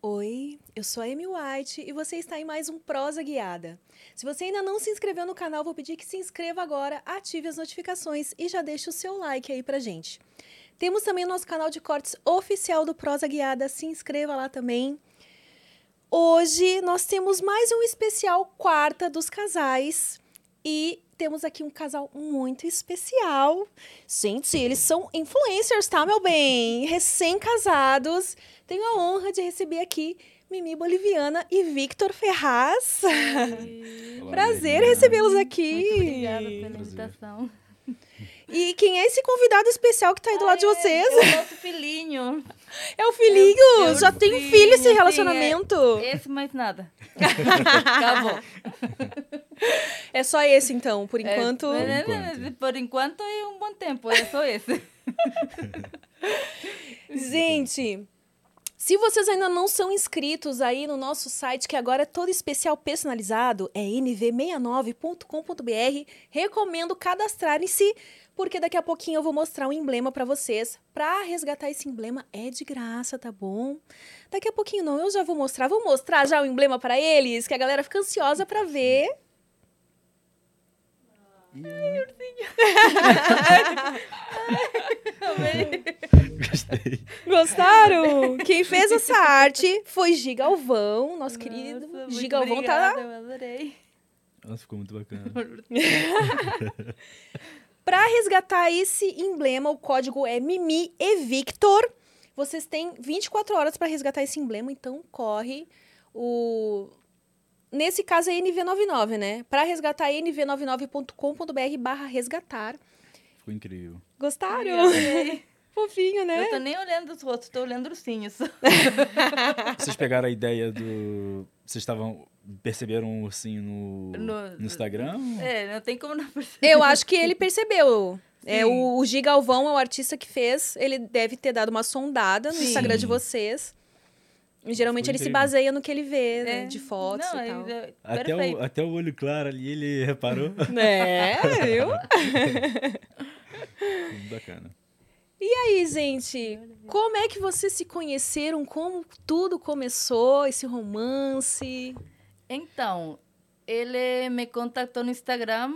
Oi, eu sou a Amy White e você está em mais um Prosa Guiada. Se você ainda não se inscreveu no canal, vou pedir que se inscreva agora, ative as notificações e já deixe o seu like aí pra gente. Temos também o nosso canal de cortes oficial do Prosa Guiada, se inscreva lá também. Hoje nós temos mais um especial Quarta dos Casais e temos aqui um casal muito especial. Gente, eles são influencers, tá, meu bem? Recém-casados. Tenho a honra de receber aqui Mimi Boliviana e Victor Ferraz. Olá, Prazer recebê-los aqui. Muito obrigada pela Prazer. invitação. E quem é esse convidado especial que tá aí do lado de vocês? É o nosso filhinho. É o filhinho! É o Já tem um filho esse sim, relacionamento. Esse mais nada. Acabou. É só esse, então, por enquanto. É, Por enquanto. Por enquanto é um bom tempo, é só esse. Gente, se vocês ainda não são inscritos aí no nosso site, que agora é todo especial personalizado, é nv69.com.br, recomendo cadastrarem-se, porque daqui a pouquinho eu vou mostrar um emblema para vocês. Para resgatar esse emblema é de graça, tá bom? Daqui a pouquinho não, eu já vou mostrar. Vou mostrar já o emblema para eles, que a galera fica ansiosa para ver. Gostei. Gostaram? Quem fez essa arte foi Gigalvão, nosso querido Nossa, muito Gigalvão tá obrigada, Eu adorei. Nossa, ficou muito bacana. Para resgatar esse emblema, o código é Mimi e Victor. Vocês têm 24 horas para resgatar esse emblema, então corre. O Nesse caso é NV99, né? Para resgatar nv99.com.br barra resgatar. Ficou incrível. Gostaram? Adorei. Fofinho, né? Eu tô nem olhando os outros, tô olhando os ursinhos. Vocês pegaram a ideia do. Vocês estavam. Perceberam um ursinho no, No- no Instagram? É, não tem como não perceber. Eu acho que ele percebeu. É, o, o Gigalvão é o artista que fez. Ele deve ter dado uma sondada no Sim. Instagram de vocês. Geralmente Foi ele se baseia no que ele vê, né, É. de fotos não, e tal. é Até o, até o olho claro ali, ele reparou. É, viu? Muito bacana. E aí, gente, como é que vocês se conheceram? Como tudo começou, esse romance? Então, ele me contactou no Instagram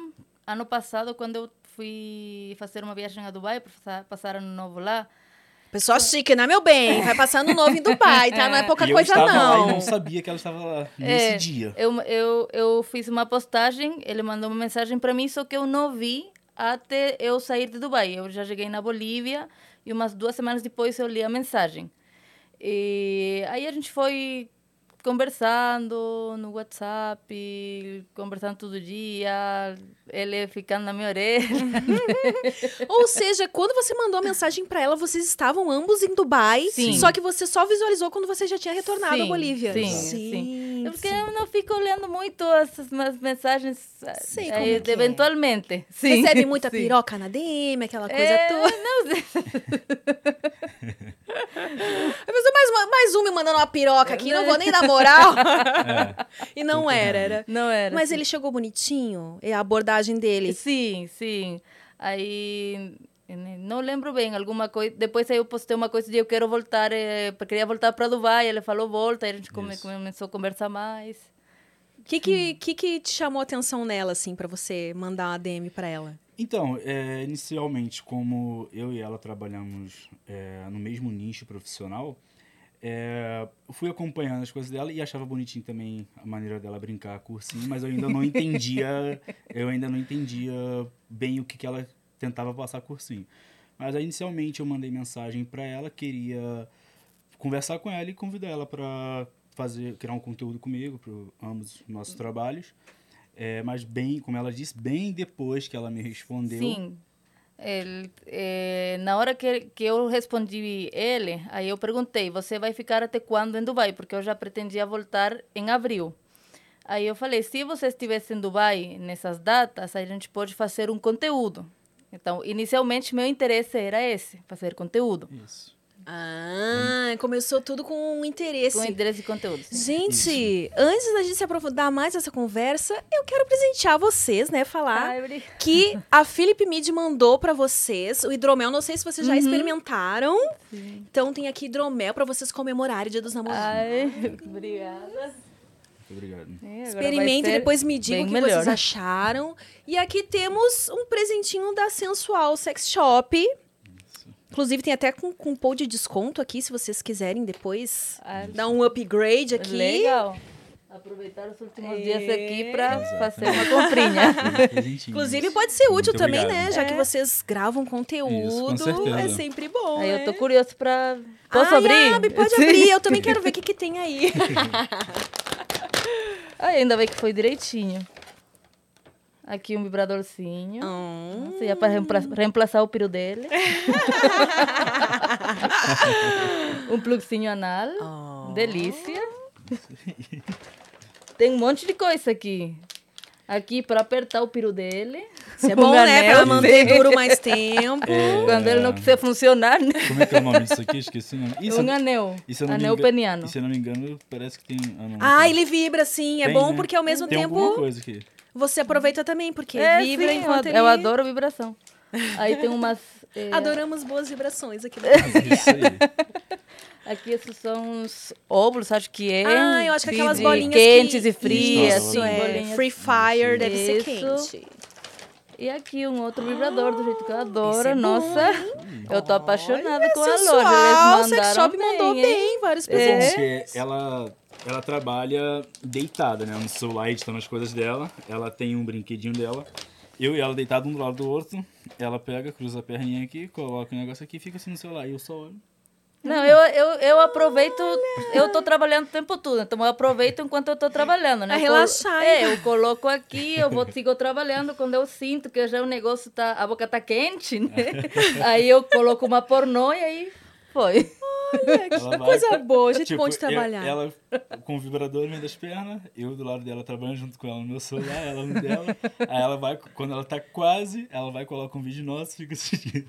ano passado, quando eu fui fazer uma viagem a Dubai para passar, passar ano novo lá. Pessoal chique, né, meu bem? Vai passar no novo em Dubai, tá? Não é pouca e eu coisa, estava lá não. e não sabia que ela estava lá nesse É, dia. Eu, eu, eu fiz uma postagem, ele mandou uma mensagem para mim, só que eu não vi até eu sair de Dubai. Eu já cheguei na Bolívia e umas duas semanas depois eu li a mensagem. E aí a gente foi conversando no WhatsApp, conversando todo dia, ele ficando na minha orelha. Ou seja, quando você mandou a mensagem pra ela, vocês estavam ambos em Dubai, Sim. só que você só visualizou quando você já tinha retornado à Sim, Bolívia. sim, sim. sim. Porque eu não fico olhando muito essas mensagens Sei eh, como é que é. eventualmente. Sim, Recebe muita piroca na DM, aquela coisa É, toda. não sei. A pessoa, mais, mais um me mandando uma piroca aqui, não vou nem dar moral. É. e não era, era. Não era. Mas assim. ele chegou bonitinho, é a abordagem dele. Sim, sim. Aí eu não lembro bem alguma coisa. Depois aí eu postei uma coisa de eu quero voltar, eh, queria voltar para Dubai. Ele falou volta, aí a gente come- começou a conversar mais. O que, que, que que te chamou a atenção nela, assim, pra você mandar uma DM pra ela? Então, é, inicialmente, como eu e ela trabalhamos é, no mesmo nicho profissional, é, eu fui acompanhando as coisas dela e achava bonitinho também a maneira dela brincar com o ursinho, mas eu ainda não entendia, eu ainda não entendia bem o que, que ela tentava passar com o ursinho. Mas aí, inicialmente, eu mandei mensagem para ela, queria conversar com ela e convidar ela para fazer, criar um conteúdo comigo, para ambos os nossos trabalhos. É, mas bem, como ela disse, bem depois que ela me respondeu. Sim. Ele, eh, na hora que, que eu respondi ele, aí eu perguntei, você vai ficar até quando em Dubai? Porque eu já pretendia voltar em abril. Aí eu falei, se você estivesse em Dubai nessas datas, aí a gente pode fazer um conteúdo. Então, inicialmente, meu interesse era esse, fazer conteúdo. Isso. Ah, começou tudo com um interesse. Com interesse e conteúdo. sim. Gente, antes da gente se aprofundar mais nessa conversa, eu quero presentear vocês, né? Falar Ai, que a Philip Mid mandou pra vocês o hidromel. Não sei se vocês já experimentaram. Então tem aqui hidromel pra vocês comemorarem o Dia dos Namorados. Ai, obrigada. Obrigado. É, e ser depois me digam o que melhor. vocês acharam. E aqui temos um presentinho da Sensual Sex Shop. Inclusive tem até com cupom de desconto aqui, se vocês quiserem depois Ah, dar um upgrade aqui. Legal. Aproveitar os últimos dias aqui para fazer uma comprinha. Inclusive pode ser útil Muito também, obrigado. né? Já que É. vocês gravam conteúdo, Isso, é sempre bom. Aí eu tô né? curioso para. Posso Ai, abrir? abre, pode Sim. abrir. Eu também quero ver o que, que tem aí. Ai, ainda bem que foi direitinho. Aqui um vibradorzinho. Hum. Já para reemplaçar o peru dele. um plugzinho anal. Oh. Delícia. Tem um monte de coisa aqui. Aqui para apertar o peru dele. Isso é bom, Um né? Pra anel. manter duro mais tempo. É, Quando ele não quiser funcionar, né? Como é que é o nome disso aqui? Esqueci o nome. Isso, um anel. eu não me Anel engano- peniano. E se eu não me engano, parece que tem... Ah, não, Ah, tem. ele vibra, sim. É Tem, bom né? porque ao mesmo Tem tempo alguma coisa aqui. Você aproveita também, porque É, vibra sim, enquanto eu, ele... eu adoro vibração. Aí tem umas. é, Adoramos boas vibrações aqui. Isso aí. Aqui esses são os óvulos, acho que é. Ah, eu acho que aquelas bolinhas quentes que... e frias, Isso, assim, é. Free Fire deve ser Isso. quente. E aqui um outro vibrador do jeito que eu adoro. é bom, Nossa, eu tô apaixonada com a loja. Sensual, Eles Sex mandaram Shop mandou hein? bem, vários É. presentes. Porque ela, ela trabalha deitada, né? No celular, editando as coisas dela. Ela tem um brinquedinho dela. Eu e ela deitado um do lado do outro. Ela pega, cruza a perninha aqui, coloca o negócio aqui e fica assim no celular. E eu só olho. Não, eu, eu, eu aproveito, eu tô trabalhando o tempo todo, então eu aproveito enquanto eu tô trabalhando, né? Colo- relaxar, É, eu coloco aqui, eu vou, sigo trabalhando, quando eu sinto que já o negócio tá, a boca tá quente, né? Aí eu coloco uma pornô e aí foi. Ela vai, coisa boa, gente tipo, bom de eu- trabalhar. ela com o vibrador no meio das pernas, eu do lado dela trabalhando junto com ela no meu celular, ela no dela. Aí ela vai, quando ela tá quase, ela vai coloca um vídeo nosso e fica assistindo.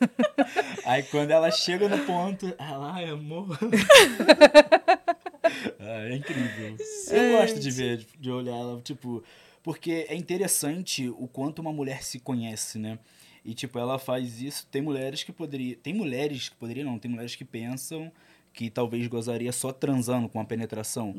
Aí quando ela chega no ponto, ela, ai amor. Ah, é incrível. Eu gosto de ver, de olhar ela, tipo, porque é interessante o quanto uma mulher se conhece, né? E tipo, ela faz isso. Tem mulheres que poderiam. Tem mulheres que poderiam, não, tem mulheres que pensam que talvez gozaria só transando com a penetração.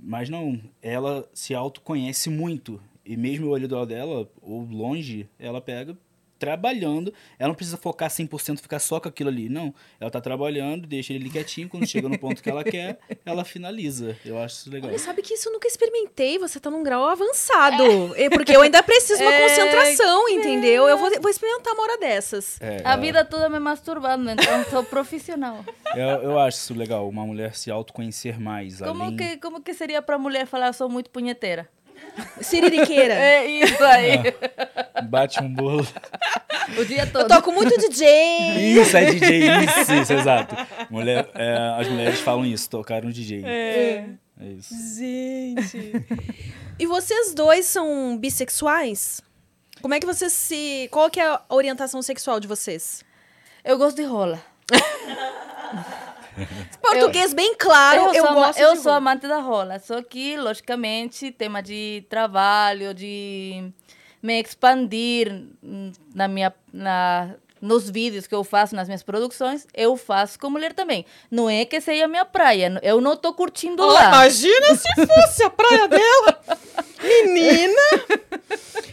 Mas não, ela se autoconhece muito. E mesmo o olho dela, ou longe, ela pega trabalhando. Ela não precisa focar 100%, ficar só com aquilo ali. Não, ela tá trabalhando, deixa ele quietinho. Quando chega no ponto que ela quer, ela finaliza. Eu acho isso legal. Olha, sabe que isso eu nunca experimentei, você tá num grau avançado. É, Porque eu ainda preciso de uma É, concentração, entendeu? Eu vou, vou experimentar uma hora dessas. É, A ela- vida toda me masturbando, então sou profissional. eu, eu acho isso legal, uma mulher se autoconhecer mais. Como além... que, como que seria pra mulher falar eu sou muito punheteira? Siririqueira. É isso aí. Bate um bolo. O dia Eu todo. toco muito DJ. Isso, é DJ, isso, isso, exato. Mulher, é, as mulheres falam isso, tocar um DJ. É, isso. Gente. E vocês dois são bissexuais? Como é que vocês se. Qual que é a orientação sexual de vocês? Eu gosto de rola. Português bem claro, eu, sou, ama- gosto eu de sou amante da rola. Só que, logicamente, tema de trabalho, de me expandir na minha, na, nos vídeos que eu faço, nas minhas produções, eu faço com mulher também. Não é que seja a minha praia. Eu não tô curtindo Oh, lá. imagina se fosse a praia dela. Menina!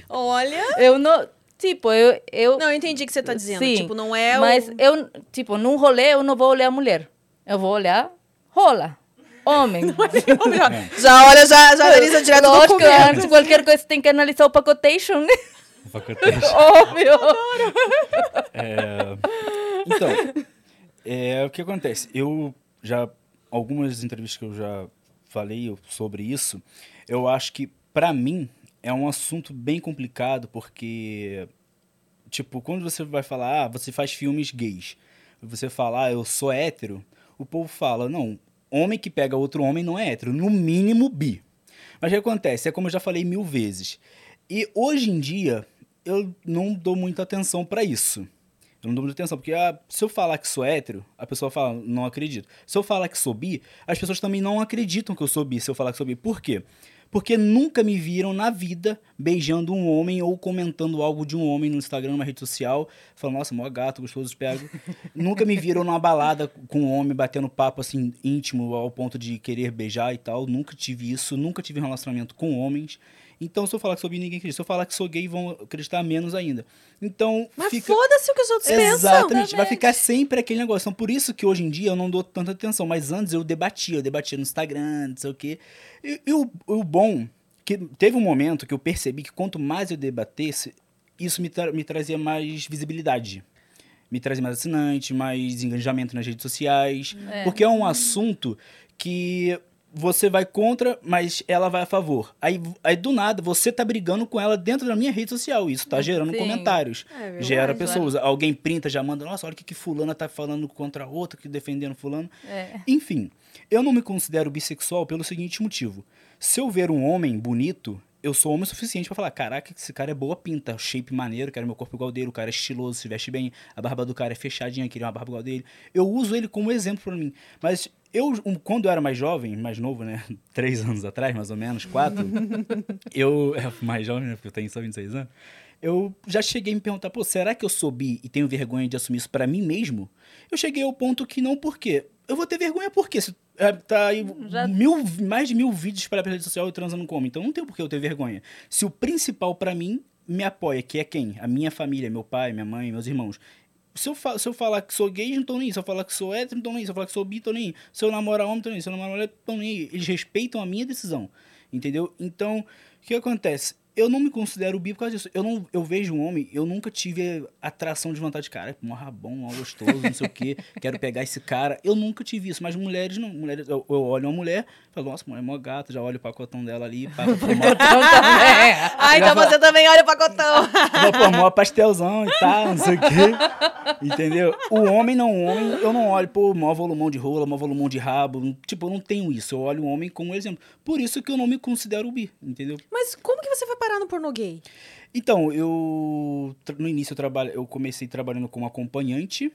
Olha. Eu não... Tipo, eu... eu Não, eu entendi o que você tá dizendo. Sim, tipo, não é Mas o... eu, tipo, num rolê eu não vou olhar mulher. Eu vou olhar rola. Homem. Já olha, já, já analisa direto do Lógico, documento. antes de qualquer coisa tem que analisar o pacotation, né? Facatez. Óbvio. É, Então, é, o que acontece? Eu já. Algumas entrevistas que eu já falei sobre isso, eu acho que, pra mim, é um assunto bem complicado, porque. Tipo, quando você vai falar, ah, você faz filmes gays, você fala, ah, eu sou hétero, o povo fala, não, homem que pega outro homem não é hétero, no mínimo bi. Mas o que acontece? É como eu já falei mil vezes. E hoje em dia, eu não dou muita atenção pra isso. Eu não dou muita atenção, porque ah, se eu falar que sou hétero, a pessoa fala, não acredito. Se eu falar que sou bi, as pessoas também não acreditam que eu sou bi, se eu falar que sou bi. Por quê? Porque nunca me viram na vida beijando um homem ou comentando algo de um homem no Instagram, numa rede social, falando, nossa, mó gato, gostoso, pego. nunca me viram numa balada com um homem batendo papo assim íntimo ao ponto de querer beijar e tal. Nunca tive isso, nunca tive um relacionamento com homens. Então, se eu falar que sou bi, ninguém acredita. Se eu falar que sou gay, vão acreditar menos ainda. Então, Mas fica... foda-se o que os outros pensam. Exatamente, vai ficar sempre aquele negócio. Então, por isso que hoje em dia eu não dou tanta atenção. Mas antes eu debatia, eu debatia no Instagram, não sei o quê. E, e o, o bom, que teve um momento que eu percebi que quanto mais eu debatesse, isso me, tra me trazia mais visibilidade. Me trazia mais assinante, mais engajamento nas redes sociais. É. Porque é um assunto que você vai contra, mas ela vai a favor. Aí, aí do nada, você tá brigando com ela dentro da minha rede social. Isso tá gerando Sim. comentários. É verdade. Gera pessoas. Alguém printa, já manda, nossa, olha o que, que fulana tá falando contra a outra, que defendendo fulano. É. Enfim, eu não me considero bissexual pelo seguinte motivo. Se eu ver um homem bonito, eu sou homem o suficiente pra falar, caraca, esse cara é boa pinta, shape maneiro, quero meu corpo igual dele, o cara é estiloso, se veste bem, a barba do cara é fechadinha, queria uma barba igual dele. Eu uso ele como exemplo pra mim. Mas eu, quando eu era mais jovem, mais novo, né, três anos atrás, mais ou menos, quatro, eu, é, mais jovem, né, porque eu tenho só 26 anos, eu já cheguei a me perguntar, pô, será que eu sou bi e tenho vergonha de assumir isso pra mim mesmo? Eu cheguei ao ponto que não, por quê? Eu vou ter vergonha por quê? Se, é, tá aí Já- mil, mais de mil vídeos espalhados pela rede social eu transando como, então não tem por que eu ter vergonha. Se o principal pra mim me apoia, que é quem? A minha família, meu pai, minha mãe, meus irmãos. Se eu, se eu falar que sou gay, não tô nem aí. Se eu falar que sou hétero, não tô nem aí. Se eu falar que sou bi, tô nem aí. Se eu namorar homem, tô nem aí. Se eu namorar mulher, tô nem aí. Eles respeitam a minha decisão. Entendeu? Então, o que acontece? Eu não me considero bi por causa disso. Eu, não, eu vejo um homem, eu nunca tive atração de vontade de cara. Mó rabão, mó gostoso, não sei o quê. Quero pegar esse cara. Eu nunca tive isso. Mas mulheres não. Mulheres, eu, eu olho uma mulher, falo, nossa, mulher é mó gata. Já olho o pacotão dela ali. Pá, Ah, então você também olha o pacotão. Vou pôr mó pastelzão e tal, não sei o quê. Entendeu? O homem não, o homem, eu não olho, pô, mó volumão de rola, mó volumão de rabo. Tipo, eu não tenho isso. Eu olho o homem como exemplo. Por isso que eu não me considero bi, entendeu? Mas como que você foi parar no pornô gay? Então, eu. No início eu, trabalho, eu comecei trabalhando como acompanhante.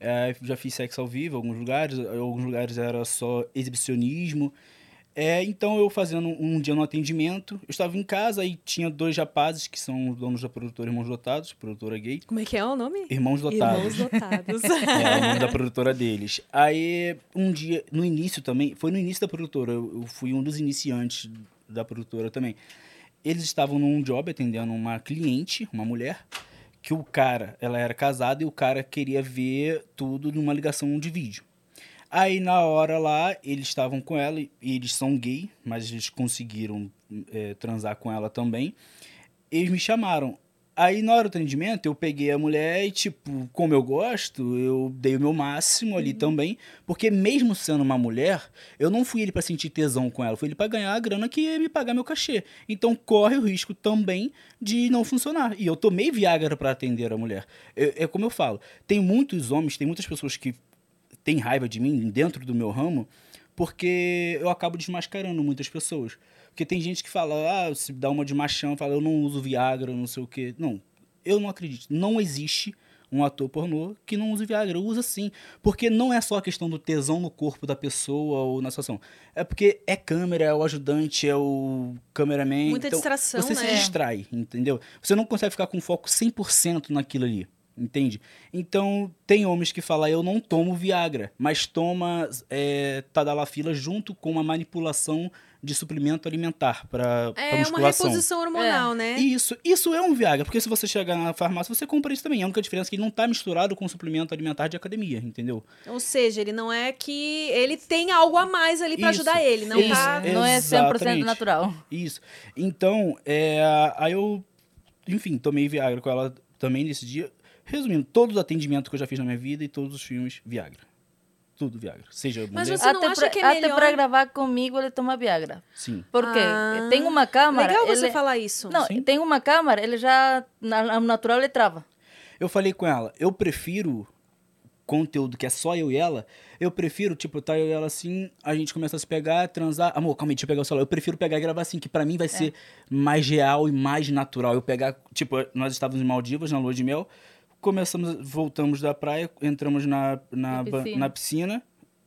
é, já fiz sexo ao vivo em alguns lugares. Em alguns lugares era só exibicionismo. É, então eu fazendo um dia no atendimento, eu estava em casa e tinha dois rapazes que são os donos da produtora Irmãos Dotados, produtora gay. Como é que é o nome? Irmãos Dotados. Irmãos Dotados. É, o nome da produtora deles. Aí, um dia, no início também, foi no início da produtora, eu, eu fui um dos iniciantes da produtora também. Eles estavam num job atendendo uma cliente, uma mulher, que o cara, ela era casada e o cara queria ver tudo numa ligação de vídeo. Aí, na hora lá, eles estavam com ela, e eles são gay, mas eles conseguiram eh, transar com ela também. Eles me chamaram. Aí, na hora do atendimento, eu peguei a mulher e, tipo, como eu gosto, eu dei o meu máximo ali também. Porque, mesmo sendo uma mulher, eu não fui ele pra sentir tesão com ela, fui ele pra ganhar a grana que ia me pagar meu cachê. Então, corre o risco também de não funcionar. E eu tomei Viagra pra atender a mulher. É, é como eu falo, tem muitos homens, tem muitas pessoas que têm raiva de mim dentro do meu ramo, porque eu acabo desmascarando muitas pessoas. Porque tem gente que fala, ah, se dá uma de machão, fala, eu não uso Viagra, não sei o quê. Não, eu não acredito. Não existe um ator pornô que não use Viagra. Usa sim. Porque não é só a questão do tesão no corpo da pessoa ou na situação. É porque é câmera, é o ajudante, é o cameraman. Muita então, distração, Você se né? distrai, entendeu? Você não consegue ficar com foco 100% naquilo ali. Entende? Então, tem homens que falam, eu não tomo Viagra, mas toma é, Tadalafila junto com uma manipulação de suplemento alimentar para É uma musculação. reposição hormonal, né? Isso, isso é um Viagra, porque se você chegar na farmácia, você compra isso também. A única diferença é que ele não está misturado com suplemento alimentar de academia, entendeu? Ou seja, ele não é que ele tem algo a mais ali pra Isso, ajudar ele, não isso, tá. é. Não é 100% Exatamente. natural. Isso. Então, é, aí eu, enfim, tomei Viagra com ela também nesse dia. Resumindo, todos os atendimentos que eu já fiz na minha vida e todos os filmes, Viagra. Tudo Viagra. Seja Mas mulher, Você não até acha pra, que é até melhor- pra gravar comigo ele toma Viagra. sim. Porque Ah, tem uma câmara. Legal você ele... falar isso. Não, Sim. tem uma câmara, ele já. Na, na natural ele trava. Eu falei com ela, eu prefiro conteúdo que é só eu e ela, eu prefiro, tipo, tá eu e ela assim, a gente começa a se pegar, transar. Amor, calma aí, deixa eu pegar o celular. Eu prefiro pegar e gravar assim, que pra mim vai ser mais real e mais natural. Eu pegar, tipo, nós estávamos em Maldivas, na lua de mel, começamos, voltamos da praia, entramos na, na, Na piscina. na piscina,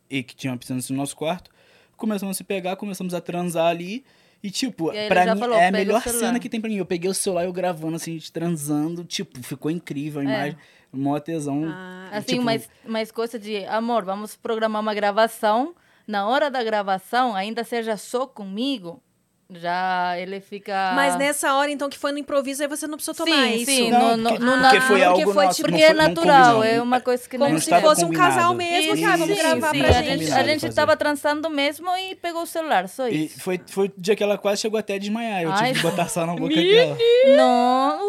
e que tinha uma piscina no nosso quarto. Começamos a se pegar, começamos a transar ali. E, tipo, E pra mim falou, é a "Pega o melhor celular." cena que tem pra mim. Eu peguei o celular e eu gravando, assim, a gente transando. Tipo, ficou incrível a É. imagem. Mó tesão. Ah, Assim, tipo, mais, mais coisa de amor, vamos programar uma gravação. Na hora da gravação, ainda seja só comigo, já ele fica. Mas nessa hora, então, que foi no improviso, aí você não precisou tomar Sim, isso. sim, Não, no, no, porque, no porque foi porque algo foi, nosso. tipo, não Porque é foi- natural, é uma coisa que Como não Não se fosse um casal combinado. mesmo, Isso, cara, vamos sim, gravar sim, pra a gente. Combinado A gente estava transando mesmo e pegou o celular, só E isso. foi, foi o dia que ela quase chegou até a desmaiar. Eu Ai, tive que botar sal na boca dela. Não.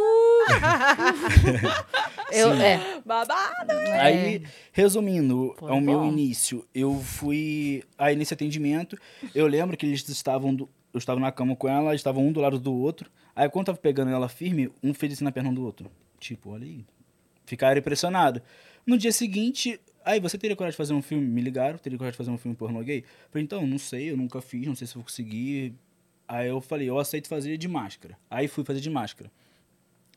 eu, Sim. é. Babado. Aí, resumindo, Foi ao meu bom. início, eu fui aí nesse atendimento. Eu lembro que eles estavam. do- eu estava na cama com ela, estavam um do lado do outro. Aí, quando eu tava pegando ela firme, um fez assim na perna do outro. Tipo, olha aí. Ficaram impressionados. No dia seguinte, aí você teria coragem de fazer um filme? Me ligaram, teria coragem de fazer um filme pornô gay? Falei, então, não sei, eu nunca fiz, não sei se vou conseguir. Aí eu falei, eu aceito fazer de máscara. Aí fui fazer de máscara.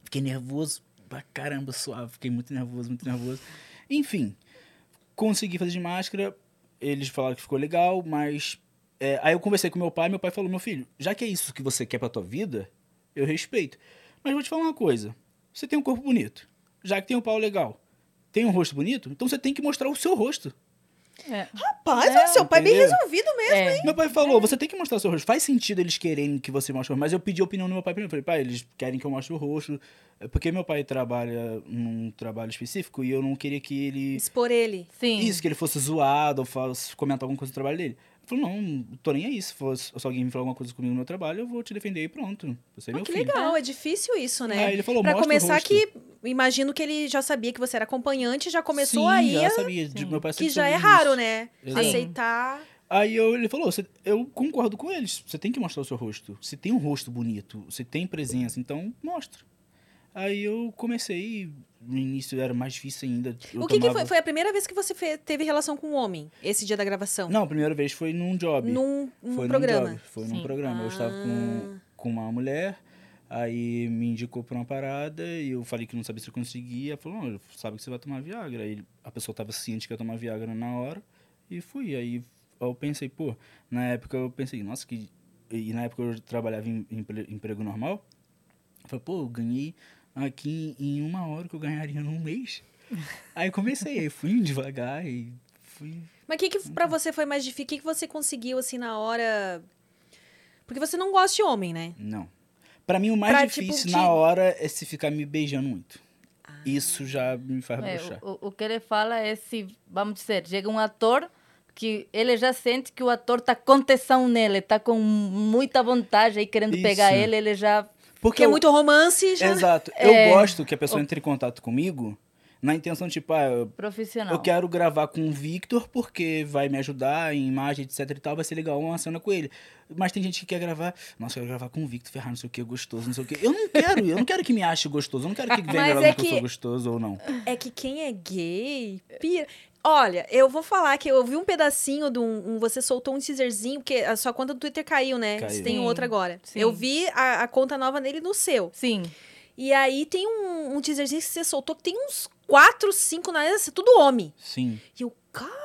Fiquei nervoso pra caramba, suave. Fiquei muito nervoso, muito nervoso. Enfim, consegui fazer de máscara. Eles falaram que ficou legal, mas. É, aí eu conversei com meu pai. Meu pai falou: Meu filho, já que é isso que você quer pra tua vida, eu respeito. Mas vou te falar uma coisa: você tem um corpo bonito. Já que tem um pau legal, tem um rosto bonito, então você tem que mostrar o seu rosto. é. Rapaz, É, seu pai é bem entendeu? resolvido mesmo. É. Meu pai falou, você tem que mostrar o seu rosto. Faz sentido eles quererem que você mostre o rosto. Mas eu pedi a opinião do meu pai primeiro. Eu Falei, pai, eles querem que eu mostre o rosto. É Porque meu pai trabalha num trabalho específico e eu não queria que ele... Expor ele. Sim. Isso, que ele fosse zoado ou fosse comentar alguma coisa do trabalho dele. Falou, não, tô nem aí. Se, se alguém me falar alguma coisa comigo no meu trabalho, eu vou te defender e pronto. Você é Ah, meu que legal, é difícil isso, né? Aí ele falou, pra começar que, imagino que ele já sabia que você era acompanhante, já começou Sim, aí, já sabia. de-. Meu pai que já é raro, disso. né? Exato. Aceitar. Aí eu, ele falou, "Você- eu concordo com eles. Você tem que mostrar o seu rosto. Você tem um rosto bonito, você tem presença, então mostra. Aí eu comecei, no início era mais difícil ainda. eu o que, que tomava- foi? Foi a primeira vez que você fe- teve relação com um homem, esse dia da gravação? Não, a primeira vez foi num job. Num, num foi programa. Num job, foi num Sim. programa. Eu estava com, Ah. com uma mulher, aí me indicou pra uma parada, e eu falei que não sabia se eu conseguia. Ela falou, não, sabe que você vai tomar Viagra. Aí a pessoa estava ciente que ia tomar Viagra na hora, e fui. Aí eu pensei, pô, na época eu pensei, nossa, que... E na época eu trabalhava em em empre- emprego normal. Eu falei, pô, eu ganhei aqui em uma hora que eu ganharia num mês. Aí comecei, aí fui devagar e fui Mas o que, que pra você foi mais difícil? O que, que você conseguiu, assim, na hora... Porque você não gosta de homem, né? Não. Pra mim, o mais Pra, tipo, difícil te- na hora é se ficar me beijando muito. Isso já me faz É, o, o que ele fala é se, vamos dizer, chega um ator que ele já sente que o ator tá com tesão nele, tá com muita vontade aí querendo Isso. pegar ele, ele já Porque é eu- muito romance já... Exato. É. Eu gosto que a pessoa entre em contato comigo na intenção, tipo, ah, eu, profissional. eu quero gravar com o Victor porque vai me ajudar em imagem, etc e tal, vai ser legal uma cena com ele. Mas tem gente que quer gravar, nossa, eu quero gravar com o Victor Ferrar, não sei o que, gostoso, não sei o que. Eu não quero, eu não quero que me ache gostoso, eu não quero que venha gravar é que eu sou que- gostoso ou não. É que quem é gay, pira. Olha, eu vou falar que eu vi um pedacinho de um, um- Você soltou um teaserzinho, porque a sua conta do Twitter caiu, né? Caiu. Você tem Sim, outra agora. sim. Eu vi a, a conta nova nele no seu. Sim. E aí tem um, um teaserzinho que você soltou que tem uns quatro, cinco na é tudo homem. Sim. E eu, caralho,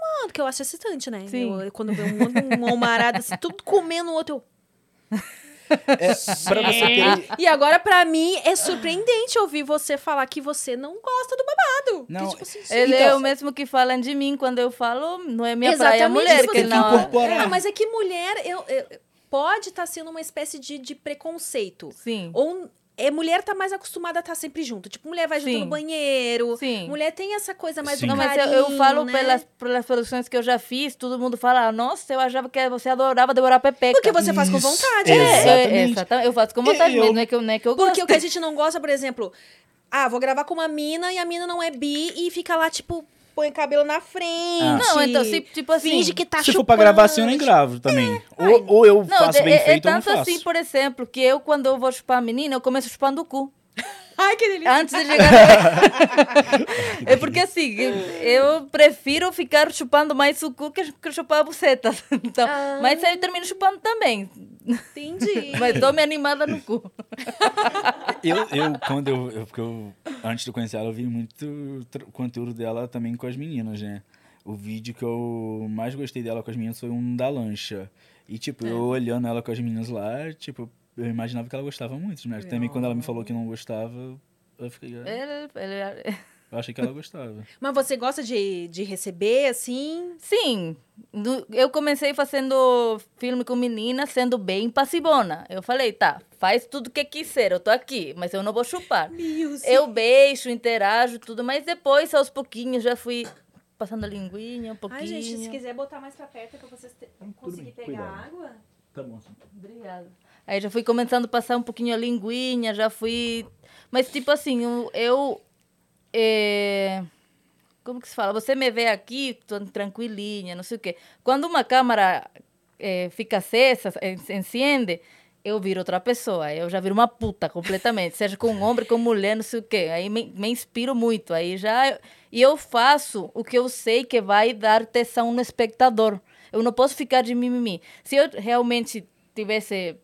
mano, porque eu acho excitante, né? Sim. Eu- quando vê um, uma almarada assim, tudo comendo o outro, eu. É, pra você ter. E agora, pra mim, é surpreendente ouvir você falar que você não gosta do babado. Não, que, tipo assim, Ele Então- é o mesmo que falam de mim quando eu falo, não é minha Exatamente, praia mulher, que você na que hora... incorporar. É, mas é que mulher eu, eu- pode estar sendo uma espécie de, de preconceito. Sim. Ou é, mulher tá mais acostumada a estar sempre junto. Tipo, mulher vai junto Sim. no banheiro. Sim. Mulher tem essa coisa mais Sim. do Não, mas eu, carinho, eu falo né? pelas, pelas produções que eu já fiz, todo mundo fala, nossa, eu achava que você adorava devorar pepeca. Porque você faz com Isso, vontade, É, né? é, Exatamente. Eu faço com vontade Eu- mesmo, não é que eu, não é que eu gosto. Porque o que a gente não gosta, por exemplo, ah, vou gravar com uma mina e a mina não é bi e fica lá, tipo, põe o cabelo na frente. Ah. Não, então, se, tipo assim... Finge que tá Se for chupando. pra gravar assim, eu nem gravo também. Ou, ou eu Não, faço é, bem é feito ou não tanto faço. assim, por exemplo, que eu, quando eu vou chupar a menina, eu começo chupando o cu. Ai, que delícia. Antes de chegar. é porque assim, eu prefiro ficar chupando mais o cu que, que chupar a buceta. Então, Ah. Mas aí eu termino chupando também. Entendi. Mas dou minha animada no cu. Eu, eu quando eu, eu- Porque eu. Antes de eu conhecer ela, eu vi muito conteúdo dela também com as meninas, né? O vídeo que eu mais gostei dela com as meninas foi um da lancha. E, tipo, eu olhando ela com as meninas lá, tipo, eu imaginava que ela gostava muito, né? Também quando ela me falou que não gostava, eu fiquei. ah, Ele- ele- Eu achei que ela gostava. Mas você gosta de, de receber, assim? Sim, do- eu comecei fazendo filme com meninas, sendo bem passibona. Eu falei, tá, faz tudo que quiser, eu tô aqui, mas eu não vou chupar. Mills. Eu beijo, interajo, tudo, mas depois, aos pouquinhos, já fui passando a linguinha um pouquinho. Ai, gente, se quiser botar mais pra perto é pra vocês te- conseguir pegar cuidado. água. Tá bom, sim. Obrigada. Aí já fui começando a passar um pouquinho a linguinha, já fui... Mas, tipo assim, eu... é, Como que se fala? Você me vê aqui, tô tranquilinha, não sei o quê. Quando uma câmera é, fica acesa, en- encende, eu viro outra pessoa. Eu já viro uma puta completamente. Seja com homem, com mulher, não sei o quê. Aí me, me inspiro muito. Aí já... E eu faço o que eu sei que vai dar tesão no espectador. Eu não posso ficar de mimimi. Se eu realmente tivesse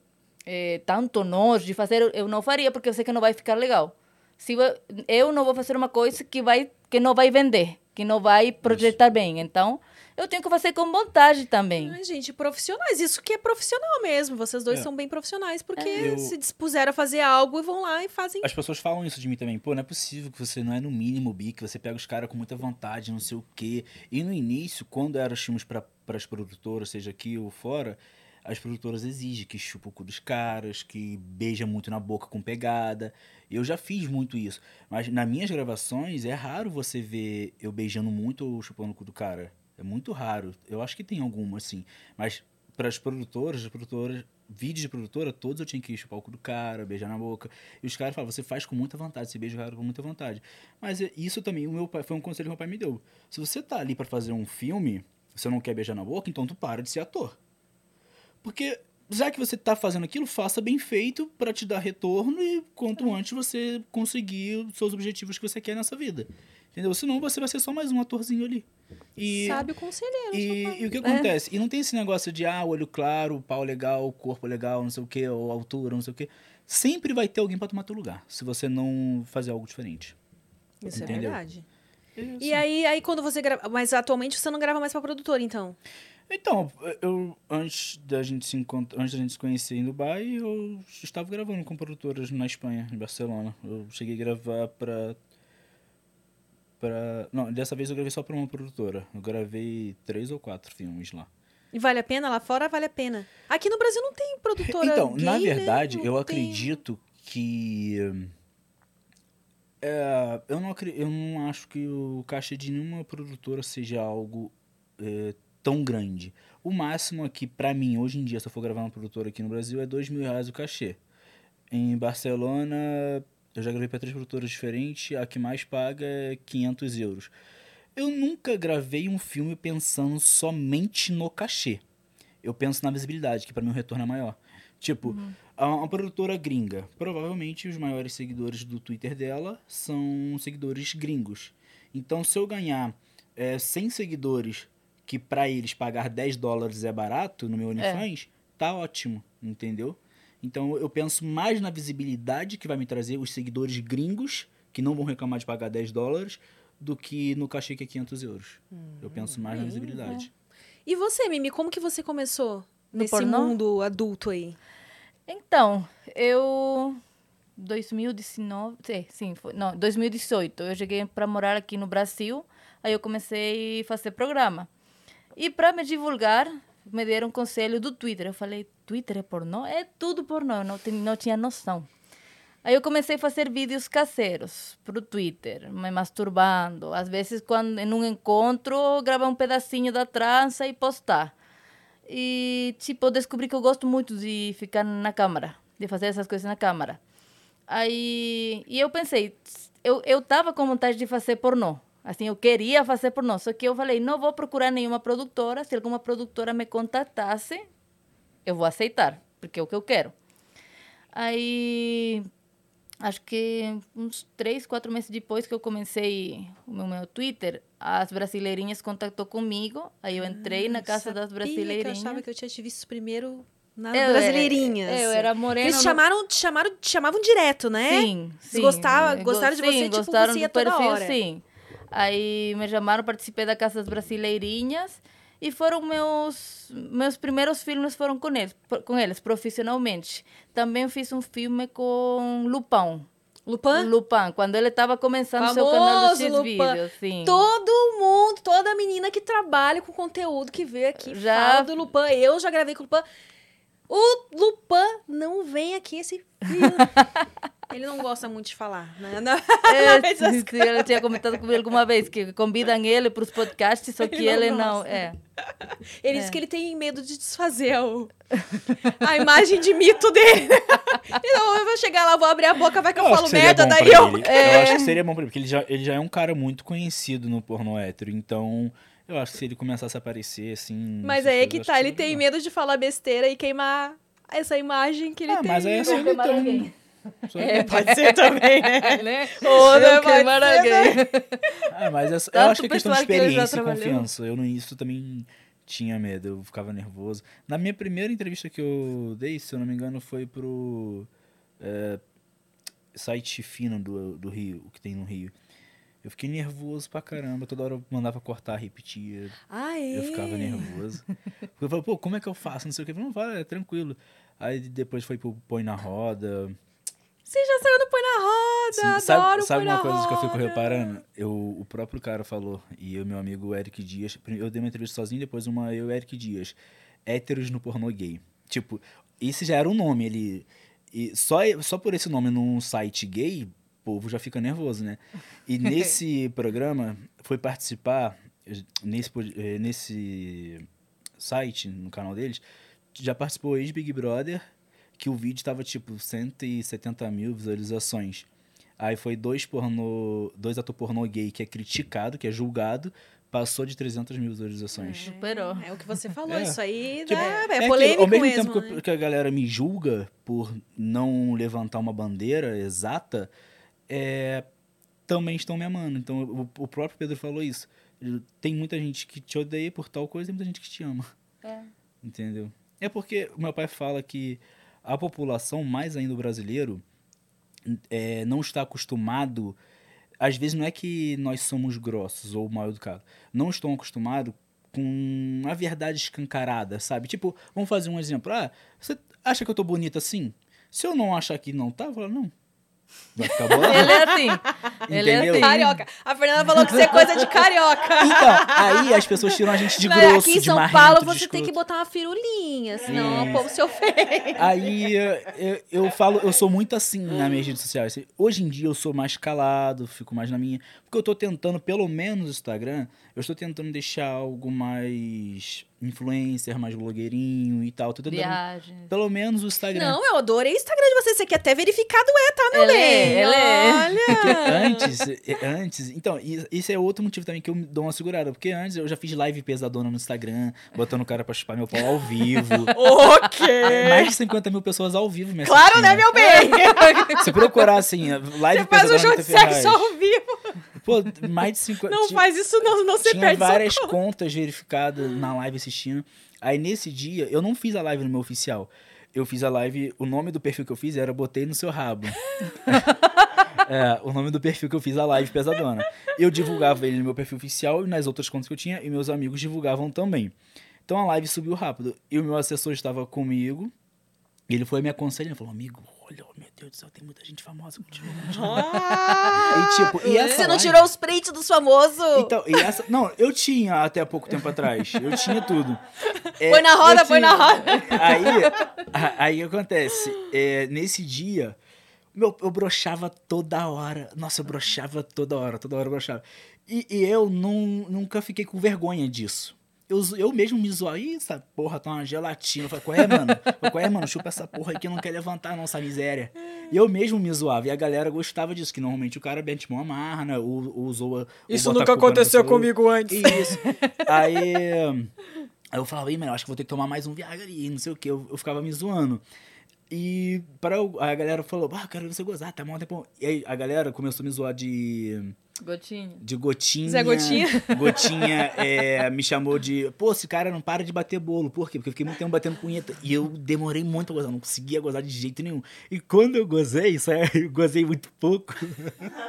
eh, tanto nojo de fazer, eu- não faria, porque eu sei que não vai ficar legal. Se eu, eu não vou fazer uma coisa que vai que não vai vender, que não vai projetar bem. Então, eu tenho que fazer com vontade também. Ai, gente, profissionais. Isso que é profissional mesmo. Vocês dois É. são bem profissionais, porque Eu- se dispuseram a fazer algo e vão lá e fazem. As pessoas falam isso de mim também. Pô, não é possível que você não é no mínimo bi, que você pega os caras com muita vontade, não sei o quê. E no início, quando eram os filmes para as produtoras, seja aqui ou fora, as produtoras exigem que chupa o cu dos caras, que beija muito na boca com pegada. Eu já fiz muito isso. Mas nas minhas gravações, é raro você ver eu beijando muito ou chupando o cu do cara. É muito raro. Eu acho que tem alguma, assim. Mas para as produtoras, as produtoras, vídeos de produtora, todos eu tinha que chupar o cu do cara, beijar na boca. E os caras falavam, você faz com muita vontade, você beija o cara com muita vontade. Mas é- isso também, o meu pai, foi um conselho que meu pai me deu. Se você tá ali para fazer um filme, você não quer beijar na boca, então tu para de ser ator. Porque já que você tá fazendo aquilo, faça bem feito para te dar retorno e quanto antes você conseguir os seus objetivos que você quer nessa vida. Entendeu? Senão você vai ser só mais um atorzinho ali. E Sabe o conselheiro. e, e o que acontece? E não tem esse negócio de, ah, olho claro, pau legal, corpo legal, não sei o quê, ou altura, não sei o quê. Sempre vai ter alguém pra tomar teu lugar, se você não fazer algo diferente. Isso é Entendeu? verdade. Isso. E aí, aí, quando você grava. Mas atualmente você não grava mais pra produtora, então. Então, eu antes da gente se encontrar, antes da gente se conhecer em Dubai, eu estava gravando com produtoras na Espanha, em Barcelona. Eu cheguei a gravar pra para não, dessa vez eu gravei só pra uma produtora. Eu gravei três ou quatro filmes lá. E vale a pena? Lá fora vale a pena. Aqui no Brasil não tem produtora. Então, gay, na né? verdade, Não eu tem- acredito que. é, eu, não, eu não acho que o cachê de nenhuma produtora seja algo é, tão grande. O máximo aqui, pra mim, hoje em dia, se eu for gravar uma produtora aqui no Brasil, é dois mil reais o cachê. Em Barcelona, eu já gravei para três produtoras diferentes, a que mais paga é 500 euros. Eu nunca gravei um filme pensando somente no cachê. Eu penso na visibilidade, que para mim o retorno é maior. Tipo, a uma produtora gringa, provavelmente os maiores seguidores do Twitter dela são seguidores gringos. Então, se eu ganhar é, 100 seguidores, que para eles pagar 10 dólares é barato no meu OnlyFans, tá ótimo, entendeu? Então, eu penso mais na visibilidade que vai me trazer os seguidores gringos, que não vão reclamar de pagar 10 dólares, do que no cachê que é 500 euros. eu penso mais na bem, visibilidade. E você, Mimi, como que você começou No nesse pornô? mundo adulto aí? Então, eu 2019, sim, sim, foi, não, 2018, eu cheguei para morar aqui no Brasil, aí eu comecei a fazer programa. E para me divulgar, me deram um conselho do Twitter. Eu falei, Twitter é pornô? É tudo pornô, eu não, não tinha noção. Aí eu comecei a fazer vídeos caseiros pro Twitter, me masturbando. Às vezes, quando em um encontro, gravar um pedacinho da trança e postar. E, tipo, descobri que eu gosto muito de ficar na câmara, de fazer essas coisas na câmara. Aí, e eu pensei, eu, eu tava com vontade de fazer pornô. Assim, eu queria fazer pornô, só que eu falei, não vou procurar nenhuma produtora. Se alguma produtora me contatasse, eu vou aceitar, porque é o que eu quero. Aí, acho que uns três, quatro meses depois que eu comecei o meu, meu Twitter, as brasileirinhas contactou comigo. Aí eu entrei na casa das Sabia que brasileirinhas. eu achava que eu tinha te visto primeiro nas Eu era- brasileirinhas. eu era morena Eles chamaram, chamaram, chamavam direto, né? Sim, sim. gostavam- gostaram de sim, você, tipo, gostaram você ia do toda perfil, hora. sim. Aí me chamaram, participei da Casa das Brasileirinhas e foram meus meus primeiros filmes foram com eles, com eles profissionalmente. Também fiz um filme com Lupão. Lupin? Lupin, quando ele estava começando seu canal do Famoso. Videos, sim. Todo mundo, toda menina que trabalha com conteúdo que vê aqui Já- fala do Lupin. Eu já gravei com o Lupin. O Lupin não vem aqui esse. Ele não gosta muito de falar, né? Não- É, eu tinha comentado comigo alguma vez que convidam ele para os podcasts, só que Ele ele não não. gosta. É. Ele disse que ele tem medo de desfazer o- a imagem de mito dele. Então eu vou chegar lá, vou abrir a boca, vai que eu, acho falo que merda, daí eu. ele. É. Eu acho que seria bom pra ele, porque ele já, ele já é um cara muito conhecido no pornô hétero, então eu acho que se ele começasse a aparecer, assim... Mas aí é que tá, ele tem legal. medo de falar besteira e queimar essa imagem que ele Ah, tem. mas aí é só ele então... É, pode ser também, né? né? Ou não Eu pode queimar ser, né? alguém. Ah, mas essa- eu Tanto acho que é questão de pessoal que experiência e confiança. Eu no início também tinha medo, eu ficava nervoso. Na minha primeira entrevista que eu dei, se eu não me engano, foi pro é, site fino do, do Rio, o que tem no Rio. Eu fiquei nervoso pra caramba, toda hora eu mandava cortar, repetia. Ah, é? Eu ficava nervoso. Eu falava, pô, como é que eu faço? Não sei o que. Eu falei, Não, vai, é tranquilo. Aí depois foi pro Põe na Roda. Você já saiu no Põe na Roda, Sim, adoro sabe, sabe uma na coisa que eu fico Roda. reparando? Eu, o próprio cara falou, e eu, meu amigo Eric Dias, eu dei uma entrevista sozinho, depois uma eu e Eric Dias. Héteros no pornô gay. Tipo, esse já era um nome, ele. E só, só por esse nome num site gay, o povo já fica nervoso, né? E nesse programa, foi participar, nesse, eh, nesse site, no canal deles, já participou ex-Big Brother, que o vídeo tava tipo 170 mil visualizações. Aí foi dois pornô, dois ator pornô gay que é criticado, que é julgado, passou de 300 mil visualizações. Superou. É o que você falou, É. isso aí Tipo, né, é é, que polêmico ao mesmo, mesmo. tempo que, eu- né? que a galera me julga por não levantar uma bandeira exata, é, também estão me amando. Então o, o próprio Pedro falou isso. Tem muita gente que te odeia por tal coisa e muita gente que te ama. É. Entendeu? É porque o meu pai fala que a população, mais ainda o brasileiro, é, não está acostumado. Às vezes não é que nós somos grossos ou mal educados. Não estão acostumados com a verdade escancarada, sabe? Tipo, vamos fazer um exemplo. Ah, você acha que eu tô bonita assim? Se eu não achar que não tá, eu falo, não. Vai ficar. Ele é assim. Ele é assim. Carioca. A Fernanda falou que isso é coisa de carioca. Então, aí as pessoas tiram a gente de Não, grosso, Aqui em de São marrento, Paulo você tem que botar uma firulinha, senão Isso. o povo se ofende. Aí eu, eu falo, eu sou muito assim nas minhas redes sociais. Hoje em dia eu sou mais calado, fico mais na minha. Porque eu tô tentando, pelo menos no Instagram, eu estou tentando deixar algo mais influencer, mais blogueirinho e tal. Tô tentando, Viagem. pelo menos o Instagram. Não, eu adorei o Instagram de você. Você quer até verificado é, tá, meu Ele bem? é, ele é. Porque Olha. antes, é, antes, então, isso é outro motivo também que eu dou uma segurada. Porque antes eu já fiz live pesadona no Instagram, botando o cara pra chupar meu pau ao vivo. ok. Mais de 50 mil pessoas ao vivo me Claro, né, assistindo. meu bem? Se procurar assim, live Você faz um pesadona show no de TF Ferraz. sexo ao vivo. Pô, mais de 50. Não tinha, faz isso não, não você tinha perde várias contas verificadas na live assistindo. Aí nesse dia, eu não fiz a live no meu oficial. Eu fiz a live, o nome do perfil que eu fiz era Botei no seu rabo. é, o nome do perfil que eu fiz a live pesadona. Eu divulgava ele no meu perfil oficial e nas outras contas que eu tinha, e meus amigos divulgavam também. Então a live subiu rápido. E o meu assessor estava comigo. E ele foi me aconselhando, falou, amigo, Deus do céu, tem muita gente famosa contigo. Ah, E, tipo, e essa você não live- tirou os prints dos famosos? Então, e essa. Não, eu tinha até pouco tempo atrás. Eu tinha tudo. É, Põe na roda, eu põe na tinha- roda. Aí, aí acontece. é, nesse dia, meu, eu brochava toda hora. Nossa, eu brochava toda hora, toda hora eu brochava. E, e eu nun- nunca fiquei com vergonha disso. Eu, eu mesmo me zoava. Ih, essa porra tá uma gelatina. Eu falei, qual é, mano? Eu qual é, mano? Chupa essa porra aí que não quer levantar, não, essa miséria. E eu mesmo me zoava. E a galera gostava disso, que normalmente o cara mete mão amarra, né? Ou, ou zoa. Isso nunca aconteceu comigo antes. Isso. Aí, aí eu falava, Ih, mano, acho que vou ter que tomar mais um Viagra ali, não sei o que. Eu, eu ficava me zoando. E para a galera falou, ah, quero ver você gozar, tá mal tempo. E aí a galera começou a me zoar de. Gotinha. De gotinha. Zé Gotinha. Gotinha é, me chamou de. Pô, esse cara não para de bater bolo. Por quê? Porque eu fiquei muito tempo batendo punheta. E eu demorei muito pra gozar, não conseguia gozar de jeito nenhum. E quando eu gozei, isso é, eu gozei muito pouco.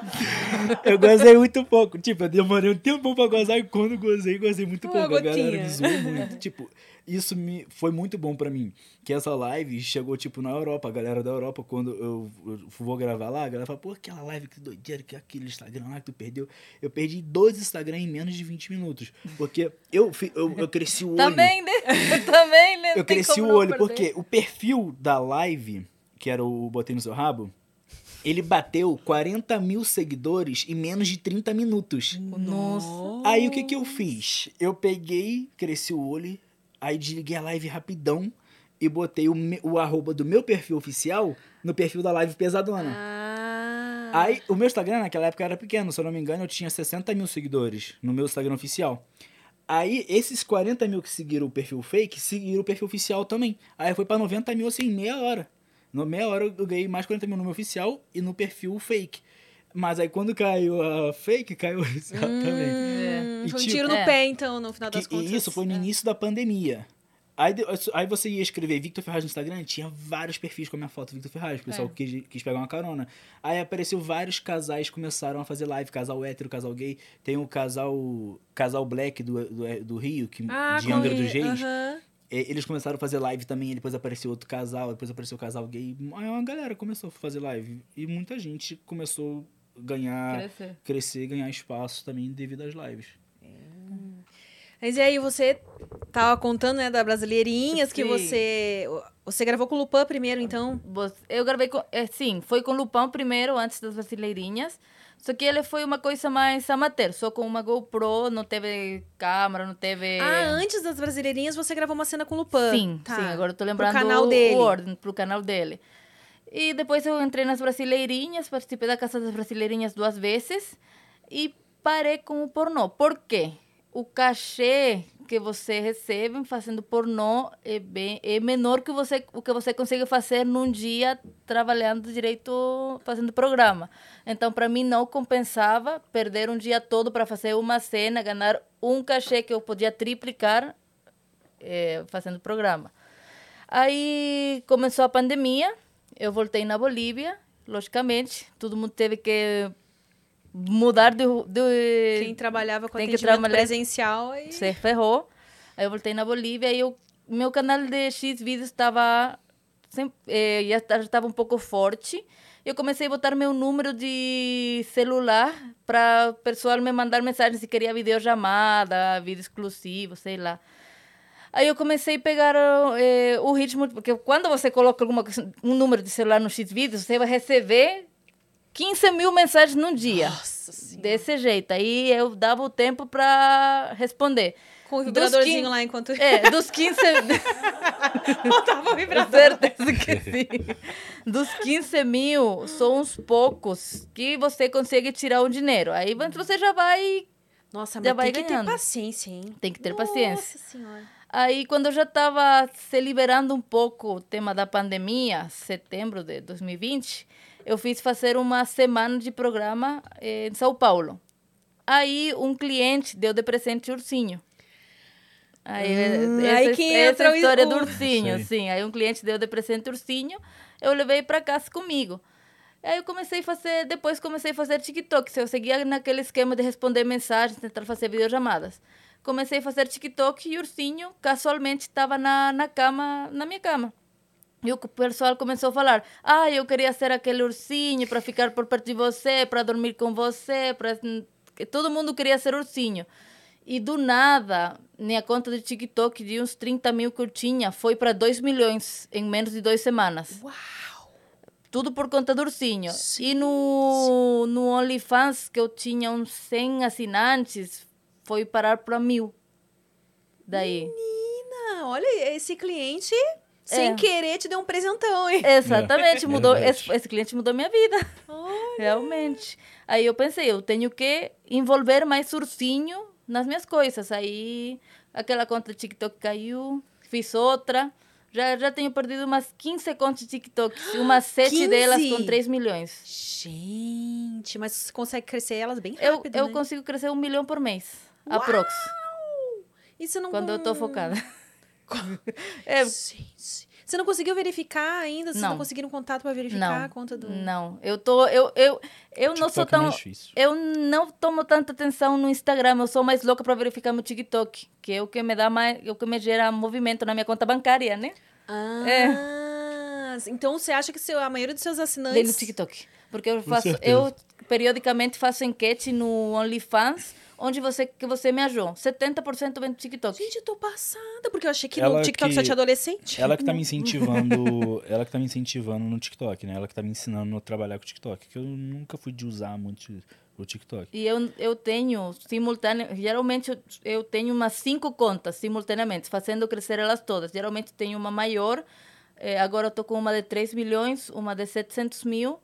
eu gozei muito pouco. Tipo, eu demorei um tempo pra gozar e quando gozei, gozei muito Uma pouco. A galera gotinha. me zoou muito. tipo, isso me foi muito bom pra mim. Que essa live chegou, tipo, na Europa, a galera da Europa, quando eu, eu vou gravar lá, a galera fala, pô, aquela live que doideira, que aquele Instagram lá que tu perdeu. Eu perdi dois Instagram em menos de 20 minutos. Porque eu, eu, eu cresci o olho. Também, né? Também, né? Eu cresci o olho, porque o perfil da live, que era o Botei no Seu Rabo, ele bateu 40 mil seguidores em menos de 30 minutos. Nossa. Aí o que que eu fiz? Eu peguei, cresci o olho, aí desliguei a live rapidão e botei o, o arroba do meu perfil oficial no perfil da live pesadona. Ah. Aí, o meu Instagram naquela época era pequeno, se eu não me engano, eu tinha 60 mil seguidores no meu Instagram oficial. Aí, esses 40 mil que seguiram o perfil fake, seguiram o perfil oficial também. Aí foi pra 90 mil, assim, em meia hora. No meia hora eu ganhei mais 40 mil no meu oficial e no perfil fake. Mas aí quando caiu a fake, caiu o oficial também. Hum, E foi um tipo- tiro no É. pé, então, no final Que- das contas. e isso foi no É. início da pandemia. Aí, aí você ia escrever Victor Ferraz no Instagram, tinha vários perfis com a minha foto, Victor Ferraz. O pessoal É. quis, quis pegar uma carona. Aí apareceu vários casais que começaram a fazer live, casal hétero, casal gay. Tem o casal casal black do, do, do Rio, que, Ah, de Angra dos Reis. É, Eles começaram a fazer live também, depois apareceu outro casal, depois apareceu o casal gay. Aí uma galera começou a fazer live. E muita gente começou ganhar, Crescer. crescer, ganhar espaço também devido às lives. Mas e aí, você tava contando, né, da Brasileirinhas, que Sim. você... Você gravou com o Lupan primeiro, então? Eu gravei com. É, sim, foi com o Lupão primeiro, antes das brasileirinhas. Só que ele foi uma coisa mais amateur, só com uma GoPro, não teve câmera, não teve. Ah, antes das Brasileirinhas, você gravou uma cena com o Lupan. Sim, Tá. sim, agora eu tô Pro lembrando canal o, dele. o ordem, pro canal dele. E depois eu entrei nas Brasileirinhas, participei da Casa das Brasileirinhas duas vezes e parei com o pornô. Por quê? O cachê que você recebe fazendo pornô é, bem, é menor que você, o que você consegue fazer num dia trabalhando direito, fazendo programa. Então, para mim, não compensava perder um dia todo para fazer uma cena, ganhar um cachê que eu podia triplicar eh, fazendo programa. Aí começou a pandemia, eu voltei na Bolívia, logicamente, todo mundo teve que mudar de, de Quem trabalhava com Tem atendimento trabalhar- presencial e... se ferrou. Aí eu voltei na Bolívia e eu, meu canal de X vídeos estava eh, já estava um pouco forte. Eu comecei a botar meu número de celular para o pessoal me mandar mensagem se queria videochamada, vídeo exclusivo, sei lá. Aí eu comecei a pegar eh, o ritmo, porque quando você coloca alguma um número de celular no X vídeos, você vai receber 15 mil mensagens num dia. Nossa senhora. Desse jeito. Aí eu dava o tempo para responder. Com o vibradorzinho quin- lá enquanto... É, dos 15. Botava o vibrador. Certeza que sim. Dos 15 mil, são uns poucos que você consegue tirar o dinheiro. Aí você já vai. Nossa, Já mas vai tem que ganhando. ter paciência, hein? Tem que ter paciência. Nossa senhora. Aí, quando eu já estava se liberando um pouco o tema da pandemia, setembro de 2020, eu fiz fazer uma semana de programa eh, em São Paulo. Aí, um cliente deu de presente ursinho. Aí, Hum, essa, aí que essa entra história o- do ursinho, Sei. sim. Aí, um cliente deu de presente ursinho, eu levei para casa comigo. Aí eu comecei a fazer, depois comecei a fazer TikTok. Eu seguia naquele esquema de responder mensagens, tentar fazer videochamadas. Comecei a fazer TikTok e o ursinho casualmente estava na, na cama, na minha cama. E o pessoal começou a falar: "Ah, eu queria ser aquele ursinho para ficar por perto de você, para dormir com você, para todo mundo queria ser ursinho". E do nada, minha conta de TikTok de uns 30 mil que eu tinha foi para 2 milhões em menos de duas semanas. Uau! Tudo por conta do ursinho. E no, no OnlyFans, que eu tinha uns 100 assinantes, foi parar para mil. Daí. Menina, olha, esse cliente, sem É. querer, te deu um presentão, hein? Exatamente, É, mudou. Esse, esse cliente mudou minha vida. Olha. Realmente. Aí eu pensei, eu tenho que envolver mais ursinho nas minhas coisas. Aí aquela conta de TikTok caiu, fiz outra. Já, já tenho perdido umas 15 contas de TikTok. Umas 7 15? delas com 3 milhões. Gente, mas você consegue crescer elas bem Eu, rápido, eu né? consigo crescer um milhão por mês. Uau! Aprox. Você não... Quando eu tô focada. É, Gente, Você não conseguiu verificar ainda? Vocês não, Não. conseguiram contato pra verificar não. a conta do... Não. Eu tô. Eu, eu, eu não sou é tão. difícil. Eu não tomo tanta atenção no Instagram, eu sou mais louca para verificar meu TikTok, que é o que me dá mais, é o que me gera movimento na minha conta bancária, né? Ah, então você acha que seu, a maioria dos seus Vem assinantes... no TikTok. Porque eu faço, eu periodicamente faço enquete no OnlyFans, onde você que você me achou. 70% vem do TikTok. Gente, eu tô passada, porque eu achei que Ela no TikTok que- só tinha adolescente. Ela que tá me incentivando, ela que tá me incentivando no TikTok, né? Ela que tá me ensinando a trabalhar com o TikTok, que eu nunca fui de usar muito o TikTok. E eu, eu tenho simultâneo, geralmente eu, eu tenho umas cinco contas simultaneamente, fazendo crescer elas todas. Geralmente tenho uma maior, eh, agora eu tô com uma de 3 milhões, uma de 700 mil,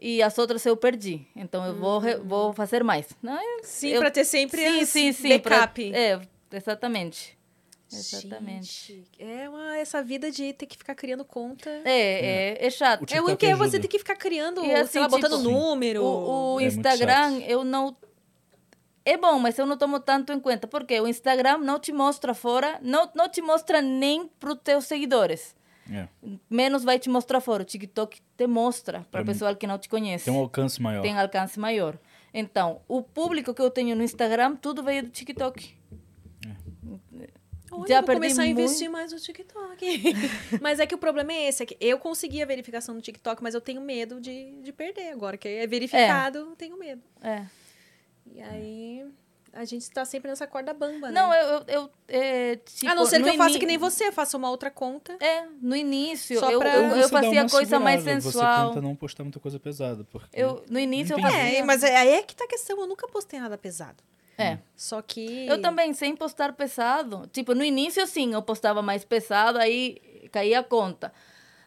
e as outras eu perdi. Então eu vou, vou fazer mais. Não, eu- Sim, pra ter sempre sim, as sim, sim, pra- backup. é, exatamente. Exatamente. Gente, é uma, essa vida de ter que ficar criando conta. É, é, é chato. O É ruim que é você ter que ficar criando, E assim, sei lá, botando tipo, número. O, o É Instagram, chato. eu não. É bom, mas eu não tomo tanto em conta. Porque o Instagram não te mostra fora, não, não te mostra nem para os teus seguidores. É. Menos vai te mostrar fora. O TikTok te mostra para o pessoal que não te conhece. Tem um alcance maior. Tem alcance maior. Então, o público que eu tenho no Instagram, tudo veio do TikTok. Olha, Já vou perdi começar a muito. investir mais no TikTok. mas é que o problema é esse, é que eu consegui a verificação no TikTok, mas eu tenho medo de, de perder agora, que é verificado, eu tenho medo. É. E aí, a gente está sempre nessa corda bamba, né? Não, eu. eu, eu é, tipo, a não ser que eu faça ini- que nem você, faça uma outra conta. É, no início, Só eu, pra- eu, eu uma coisa mais sensual. Você tenta não postar muita coisa pesada. Porque Eu, no início eu fazia. É, mas é- aí é que tá a questão, eu nunca postei nada pesado. É. Só que... Eu também, sem postar pesado. Tipo, no início, sim, eu postava mais pesado, aí caía a conta.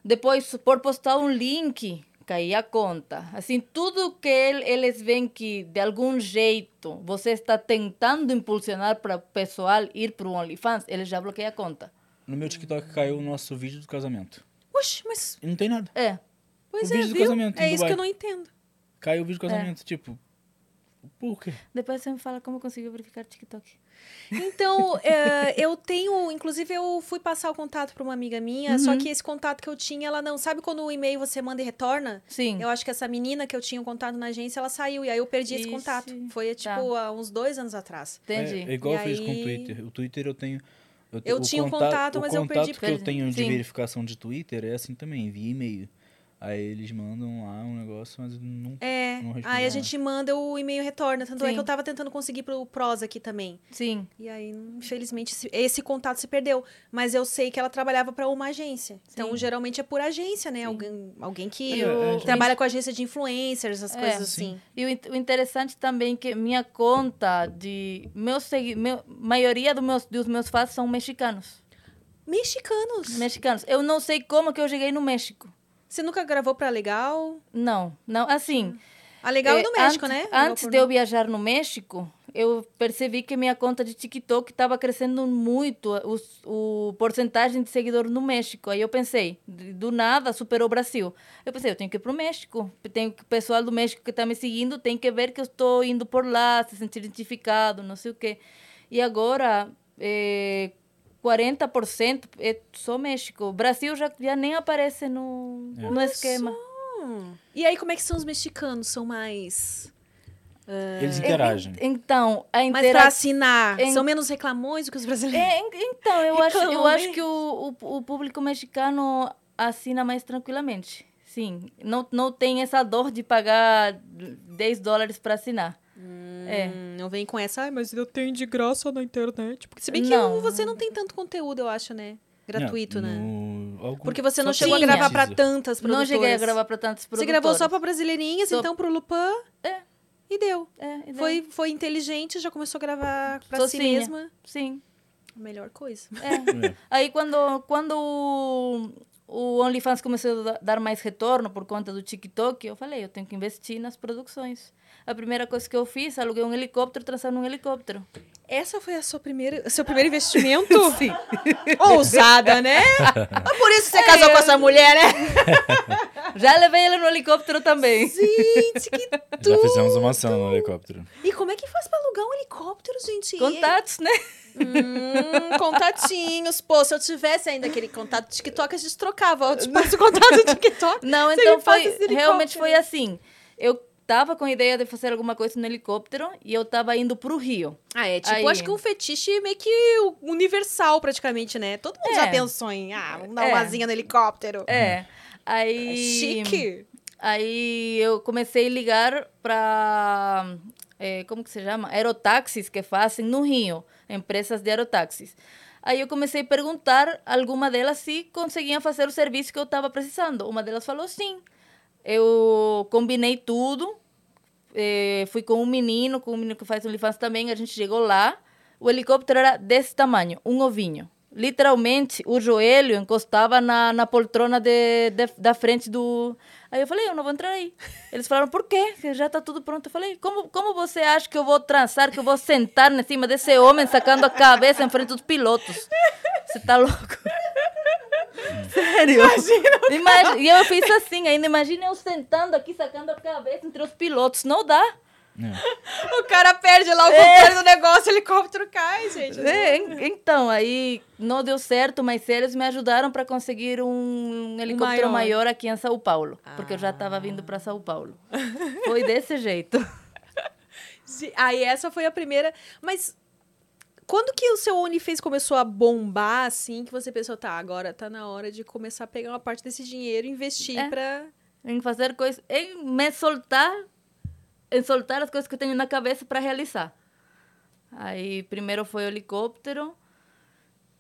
Depois, por postar um link, caía a conta. Assim, tudo que el- eles veem que, de algum jeito, você está tentando impulsionar para o pessoal ir para o OnlyFans, eles já bloqueiam a conta. No meu TikTok caiu o nosso vídeo do casamento. Oxe, mas... E não tem nada. É. Pois O é, vídeo do viu? casamento em É isso Dubai. que eu não entendo. Caiu o vídeo do É. casamento. Tipo, por quê? Depois você me fala como conseguiu verificar TikTok. Então, é, eu tenho, inclusive eu fui passar o contato para uma amiga minha, só que esse contato que eu tinha, ela não, sabe quando o e-mail você manda e retorna? Sim. Eu acho que essa menina que eu tinha um contato na agência, ela saiu e aí eu perdi esse Ixi, contato. Foi tipo tá. há uns dois anos atrás. Entendi. É, é igual E eu fiz com o aí- Twitter. O Twitter eu tenho. te- Eu tinha um contato, mas eu perdi O contato que eu tenho de Sim. verificação de Twitter é assim também, via e-mail. Aí eles mandam lá um negócio, mas não. É, Não aí a gente manda o e-mail retorna. Tanto é Sim. que eu tava tentando conseguir pro Pros aqui também. Sim. E aí, infelizmente, esse- contato se perdeu. Mas eu sei que ela trabalhava para uma agência. Então, Sim. geralmente é por agência, né? Alguém, alguém que E o- trabalha com agência de influencers, essas É, coisas sim. assim. E o interessante também é que minha conta de meus segui meu, maioria dos meus dos meus fãs são mexicanos. Mexicanos. Mexicanos. Eu não sei como que eu cheguei no México. Você nunca gravou pra Legal? Não, não, assim. A Legal é do México, antes, né? Legal Antes de eu viajar no México, eu percebi que minha conta de TikTok estava crescendo muito, os, o porcentagem de seguidores no México. Aí eu pensei, do nada superou o Brasil. Eu pensei, eu tenho que ir para o México. Tem o pessoal do México que está me seguindo tem que ver que eu estou indo por lá, se sentir identificado, não sei o quê. E agora, eh, 40% é só México. O Brasil já, já nem aparece no, É. no esquema. E aí, como é que são os mexicanos? São mais... Eles interagem. Então, a pra interação... assinar? em- São menos reclamões do que os brasileiros? É, en- então, eu acho, eu acho que o, o, o público mexicano assina mais tranquilamente. Sim, não, não tem essa dor de pagar 10 dólares para assinar. É. Hum, não vem com essa, ai, mas eu tenho de graça na internet. Porque se bem que Não. você não tem tanto conteúdo, eu acho, né? Gratuito, É, né? no- algum- Porque você não só chegou a quem gravar pra precisa. tantas Não produtoras. cheguei a gravar para tantos Você produtores. gravou só pra brasileirinhas, Só- então pro Lupin. É. E deu. É, e? Foi, foi inteligente, já começou a gravar pra si Sozinha. mesma. Sim. A melhor coisa. É. É. Aí quando, quando o, o OnlyFans começou a da- dar mais retorno por conta do TikTok, eu falei, eu tenho que investir nas produções. A primeira coisa que eu fiz, aluguei um helicóptero, transar num helicóptero. Essa foi a sua primeira, seu primeiro investimento? Sim. Ousada, né? Mas por isso você casou com essa mulher, né? Já levei ele no helicóptero também. Gente, que tudo! Já fizemos uma cena no helicóptero. E como é que faz pra alugar um helicóptero, gente? Contatos, né? Hum, contatinhos. Pô, se eu tivesse ainda aquele contato do TikTok, a gente trocava. Eu te passo o contato do TikTok. Não, então foi. Realmente foi assim. Eu tava com a ideia de fazer alguma coisa no helicóptero e eu tava indo pro Rio. Ah, é tipo, Aí. acho que um fetiche meio que universal, praticamente, né? Todo mundo É. já pensou em, ah, vamos dar É. uma asinha no helicóptero. É. É Aí. chique. Aí eu comecei a ligar para. como que se chama? Aerotáxis que fazem no Rio, empresas de aerotáxis. Aí eu comecei a perguntar a alguma delas se conseguiam fazer o serviço que eu estava precisando. Uma delas falou sim. Eu combinei tudo, eh, fui com um menino, com um menino que faz OnlyFans também, a gente chegou lá, o helicóptero era desse tamanho, um ovinho. Literalmente, o joelho encostava na, na poltrona de, de- da frente do... Aí eu falei, eu não vou entrar aí. Eles falaram, por quê? Já está tudo pronto. Eu falei, como, como você acha que eu vou transar, que eu vou sentar em cima desse homem sacando a cabeça em frente dos pilotos? Você tá louco? Sério? Imagina. E eu fiz assim, ainda imagina eu sentando aqui, sacando a cabeça entre os pilotos. Não dá. É. O cara perde lá o controle do negócio, o helicóptero cai, gente. É, en- então, aí não deu certo, mas eles me ajudaram para conseguir um helicóptero maior. maior. aqui em São Paulo, porque eu já estava vindo para São Paulo. Foi desse jeito. Aí essa foi a primeira. Mas quando que o seu OnlyFans começou a bombar, assim, que você pensou, tá, agora tá na hora de começar a pegar uma parte desse dinheiro e investir É. pra... Em fazer coisas, em me soltar, em soltar as coisas que eu tenho na cabeça para realizar. Aí primeiro foi o helicóptero,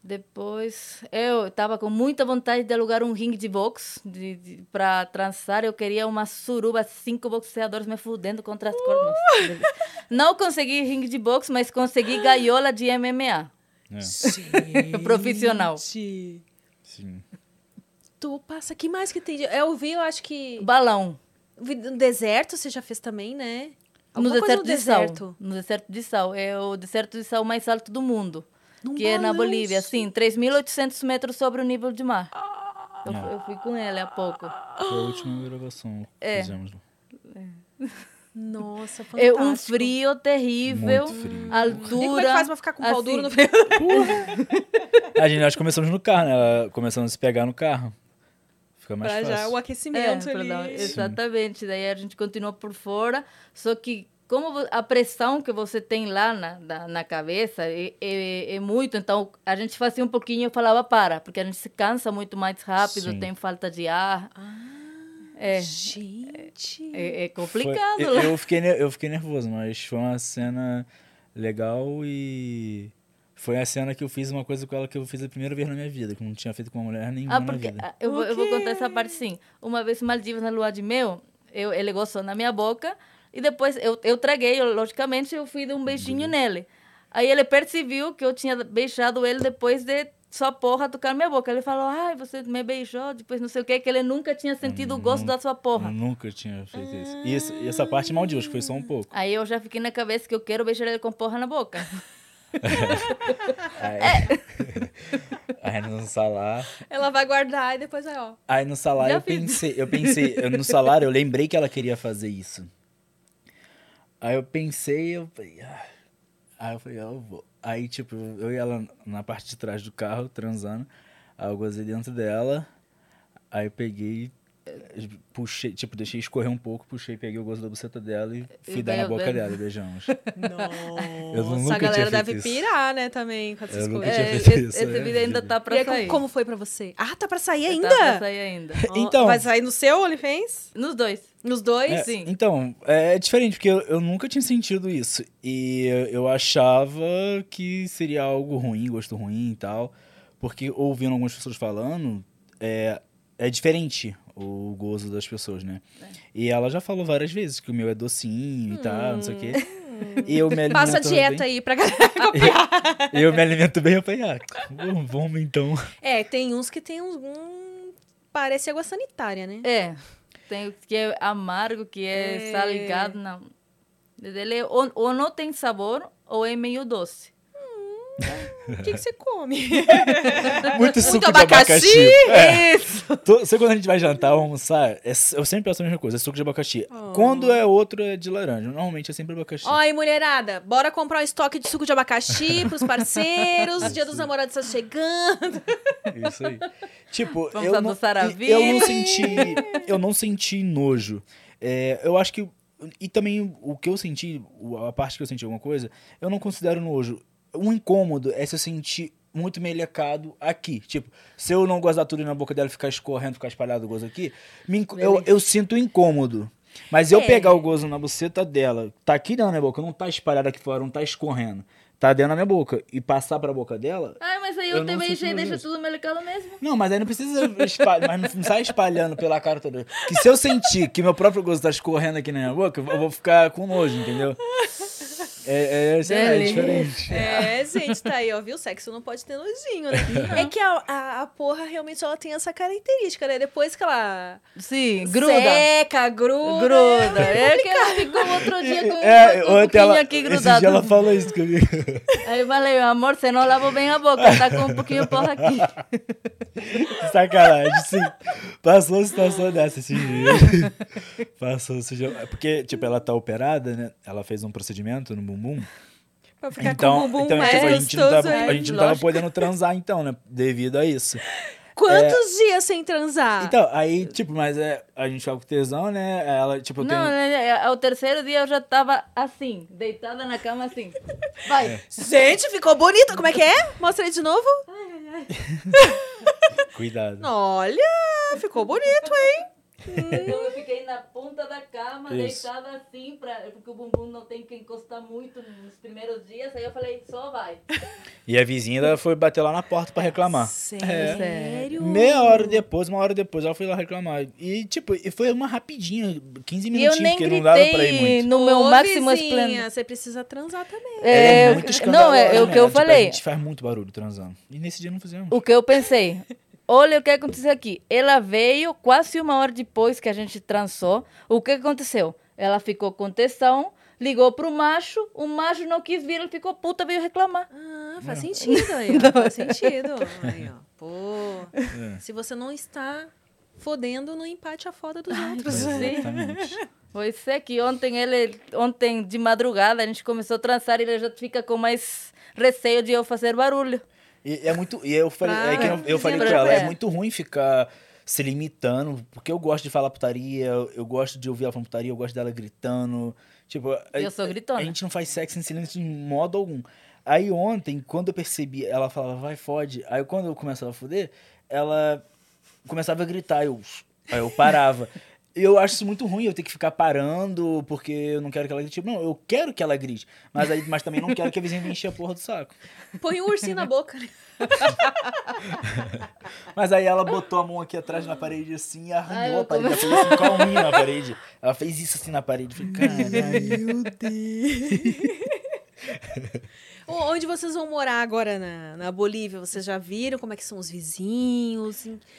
depois eu estava com muita vontade de alugar um ringue de boxe de, de, para transar. Eu queria uma suruba, cinco boxeadores me fudendo contra as cordas. Não consegui ringue de boxe, mas consegui gaiola de MMA. É, Profissional. Sim. Tu passa, que mais que tem? Eu vi, eu acho que... Balão. No deserto você já fez também, né? No Alguma coisa deserto, de sal. No deserto de sal. É o deserto de sal mais alto do mundo. Num que é na Bolívia, sim, 3.800 metros sobre o nível de mar. Ah. Eu, fu- eu fui com ele há pouco. Foi a última gravação que É. fizemos. Nossa, fantástico. É um frio terrível, Muito frio. E como altura. é que faz pra ficar com o pau assim, duro no frio? A gente, nós começamos no carro, né? Começamos a se pegar no carro. Fica mais Pra fácil. já o É, aquecimento pra ali. dar- exatamente. Daí a gente continuou por fora. Só que como a pressão que você tem lá na, na, na cabeça é, é, é muito, então a gente fazia um pouquinho e falava para, porque a gente se cansa muito mais rápido, Sim. tem falta de ar. É, Gente. é, é Foi- complicado eu, lá. eu fiquei, eu fiquei nervoso, mas foi uma cena legal e foi a cena que eu fiz uma coisa com ela que eu fiz a primeira vez na minha vida, que eu não tinha feito com uma mulher nenhuma Ah, na porque vida. ah, eu, vou, eu vou contar essa parte sim. Uma vez em Maldivas, na lua de mel, eu, ele gostou na minha boca e depois eu, eu traguei, eu, logicamente, eu fui dar um beijinho nele. Aí ele percebeu que eu tinha beijado ele depois de sua porra tocar minha boca. Ele falou, ai, você me beijou, depois não sei o que, que ele nunca tinha sentido o gosto da sua porra. nunca tinha feito isso. E, esse- e essa parte maldiva, acho que foi só um pouco. Aí eu já fiquei na cabeça que eu quero beijar ele com porra na boca. Aí, aí no salário, Ela vai guardar e depois vai, ó. aí no salário Já eu fiz. pensei, eu pensei, eu- no salário eu lembrei que ela queria fazer isso. Aí eu pensei, eu falei, ah. aí eu falei, ah, eu vou. Aí tipo, eu e ela na parte de trás do carro transando, aí eu gozei dentro dela, aí peguei puxei, tipo, deixei escorrer um pouco, puxei, peguei o gozo da buceta dela e fui E dar na boca bem. dela e beijamos. Nossa, nunca a galera deve isso. pirar, né, também com essas Eu coisas. É, esse, é, vídeo ainda vida. tá E pra aí, como- sair. como foi pra você? Ah, tá pra sair Tá ainda? pra sair ainda. Então- Vai sair no seu OnlyFans? Nos dois. Nos dois? É, sim. Então, é diferente, porque eu, eu nunca tinha sentido isso. E eu, eu achava que seria algo ruim, gosto ruim e tal. Porque ouvindo algumas pessoas falando, é, é diferente o gozo das pessoas, né? É. E ela já falou várias vezes que o meu é docinho e tal, não sei o quê. E eu me alimento Passa a dieta bem. aí pra galera copiar. Eu me alimento bem, eu falei, ah, vamos, então. É, tem uns que tem uns. Um... Parece água sanitária, né? É. Tem que é amargo, que é, É. salgado, não. Ele é, ou, ou não tem sabor, ou é meio doce. O que, que você come? Muito suco Muito de abacaxi. abacaxi? É. Isso! Tô- quando a gente vai jantar ou almoçar? é eu sempre peço a mesma coisa, é suco de abacaxi. Oh. Quando é outro, é de laranja. Normalmente é sempre abacaxi. Ó, e mulherada, bora comprar um estoque de suco de abacaxi pros parceiros. Dia dos namorados está chegando. Isso aí. Tipo, Vamos eu não, eu não senti, eu não senti nojo. É, eu acho que e também o que eu senti, a parte que eu senti alguma coisa, eu não considero nojo. Um incômodo é se eu sentir muito melecado aqui. Tipo, se eu não gozar tudo na boca dela e ficar escorrendo, ficar espalhado o gozo aqui, me inco- eu, eu sinto incômodo. Mas eu É. pegar o gozo na buceta dela, tá aqui dentro da minha boca, não tá espalhado aqui fora, não tá escorrendo, tá dentro da minha boca, e passar pra boca dela, Ai, mas aí Eu eu, não também já nojo deixo disso. tudo melecado mesmo. não, mas aí não precisa espalhar, mas não sai espalhando pela cara toda. Que se eu sentir que meu próprio gosto tá escorrendo aqui na minha boca, eu vou ficar com nojo, entendeu? É, é, é Delícia. diferente. É, gente, tá aí, ó, viu? Sexo não pode ter nojinho, né? É que a, a, a porra realmente ela tem essa característica, né? Depois que ela Sim, gruda. seca, gruda. Gruda. É que ela ficou outro dia com, É, com um ontem ela, pouquinho aqui esse grudado. dia ela falou isso comigo. Aí eu falei, amor, você não lava bem a boca, tá com um pouquinho porra aqui. Sacanagem, sim. Passou uma situação dessa esses dias. Passou, esse dia- porque, tipo, ela tá operada, né? Ela fez um procedimento no bumbum. Pra ficar Então, com o bumbum então mais tipo, a gente não tava, aí. a gente não tava podendo transar, então, né? Devido a isso. Quantos dias sem transar? Então, aí, tipo, mas é, a gente ficava com tesão, né? Ela, tipo, eu Não, tenho... né, ao terceiro dia eu já tava assim, deitada na cama assim. Vai. Gente, ficou bonito. Como é que é? Mostra aí de novo. Cuidado. Olha, ficou bonito, hein? Então eu fiquei na ponta da cama, Isso. deitada assim, pra, porque o bumbum não tem que encostar muito nos primeiros dias. Aí eu falei, só vai. E a vizinha foi bater lá na porta pra reclamar. Sério? Meia hora depois, uma hora depois, ela foi lá reclamar. E, tipo, e foi uma rapidinha, 15 E eu minutinhos, nem porque não dava pra ir muito. no meu Ô, máximo esplendor. Você precisa transar também. É, muito não, é, é o né? que eu Tipo, A falei. gente faz muito barulho transando. E nesse dia não fizemos. O que eu pensei. Olha o que aconteceu aqui. Ela veio quase uma hora depois que a gente transou. O que aconteceu? Ela ficou com tesão, ligou pro macho, o macho não quis vir, ele ficou puta, veio reclamar. Ah, faz sentido aí, ó. Faz sentido. Aí, ó. Pô, É. se você não está fodendo, não empate a foda dos outros. Sim. Exatamente. Pois é que ontem ele, ontem de madrugada a gente começou a transar e ele já fica com mais receio de eu fazer barulho. E é muito. E eu falei, é que eu, eu falei com Sempre ela, é é. muito ruim ficar se limitando, porque eu gosto de falar putaria, eu, gosto de ouvir ela falando putaria, eu gosto dela gritando. Tipo, a, Eu sou gritona. a gente não faz sexo em silêncio de modo algum. Aí ontem, quando eu percebi, ela falava, vai, fode. Aí quando eu começava a foder, ela começava a gritar, eu, aí eu parava. Eu acho isso muito ruim, eu ter que ficar parando, porque eu não quero que ela grite. Não, eu quero que ela grite, mas, aí, mas também não quero que a vizinha venha encher a porra do saco. Põe um ursinho na boca. né? Mas aí ela botou a mão aqui atrás na parede assim e arranhou Ai, a parede. Ela fez assim com a unha na parede. Ela fez isso assim na parede. Falei, caralho. Meu Deus. Onde vocês vão morar agora na, na Bolívia? Vocês já viram como é que são os vizinhos?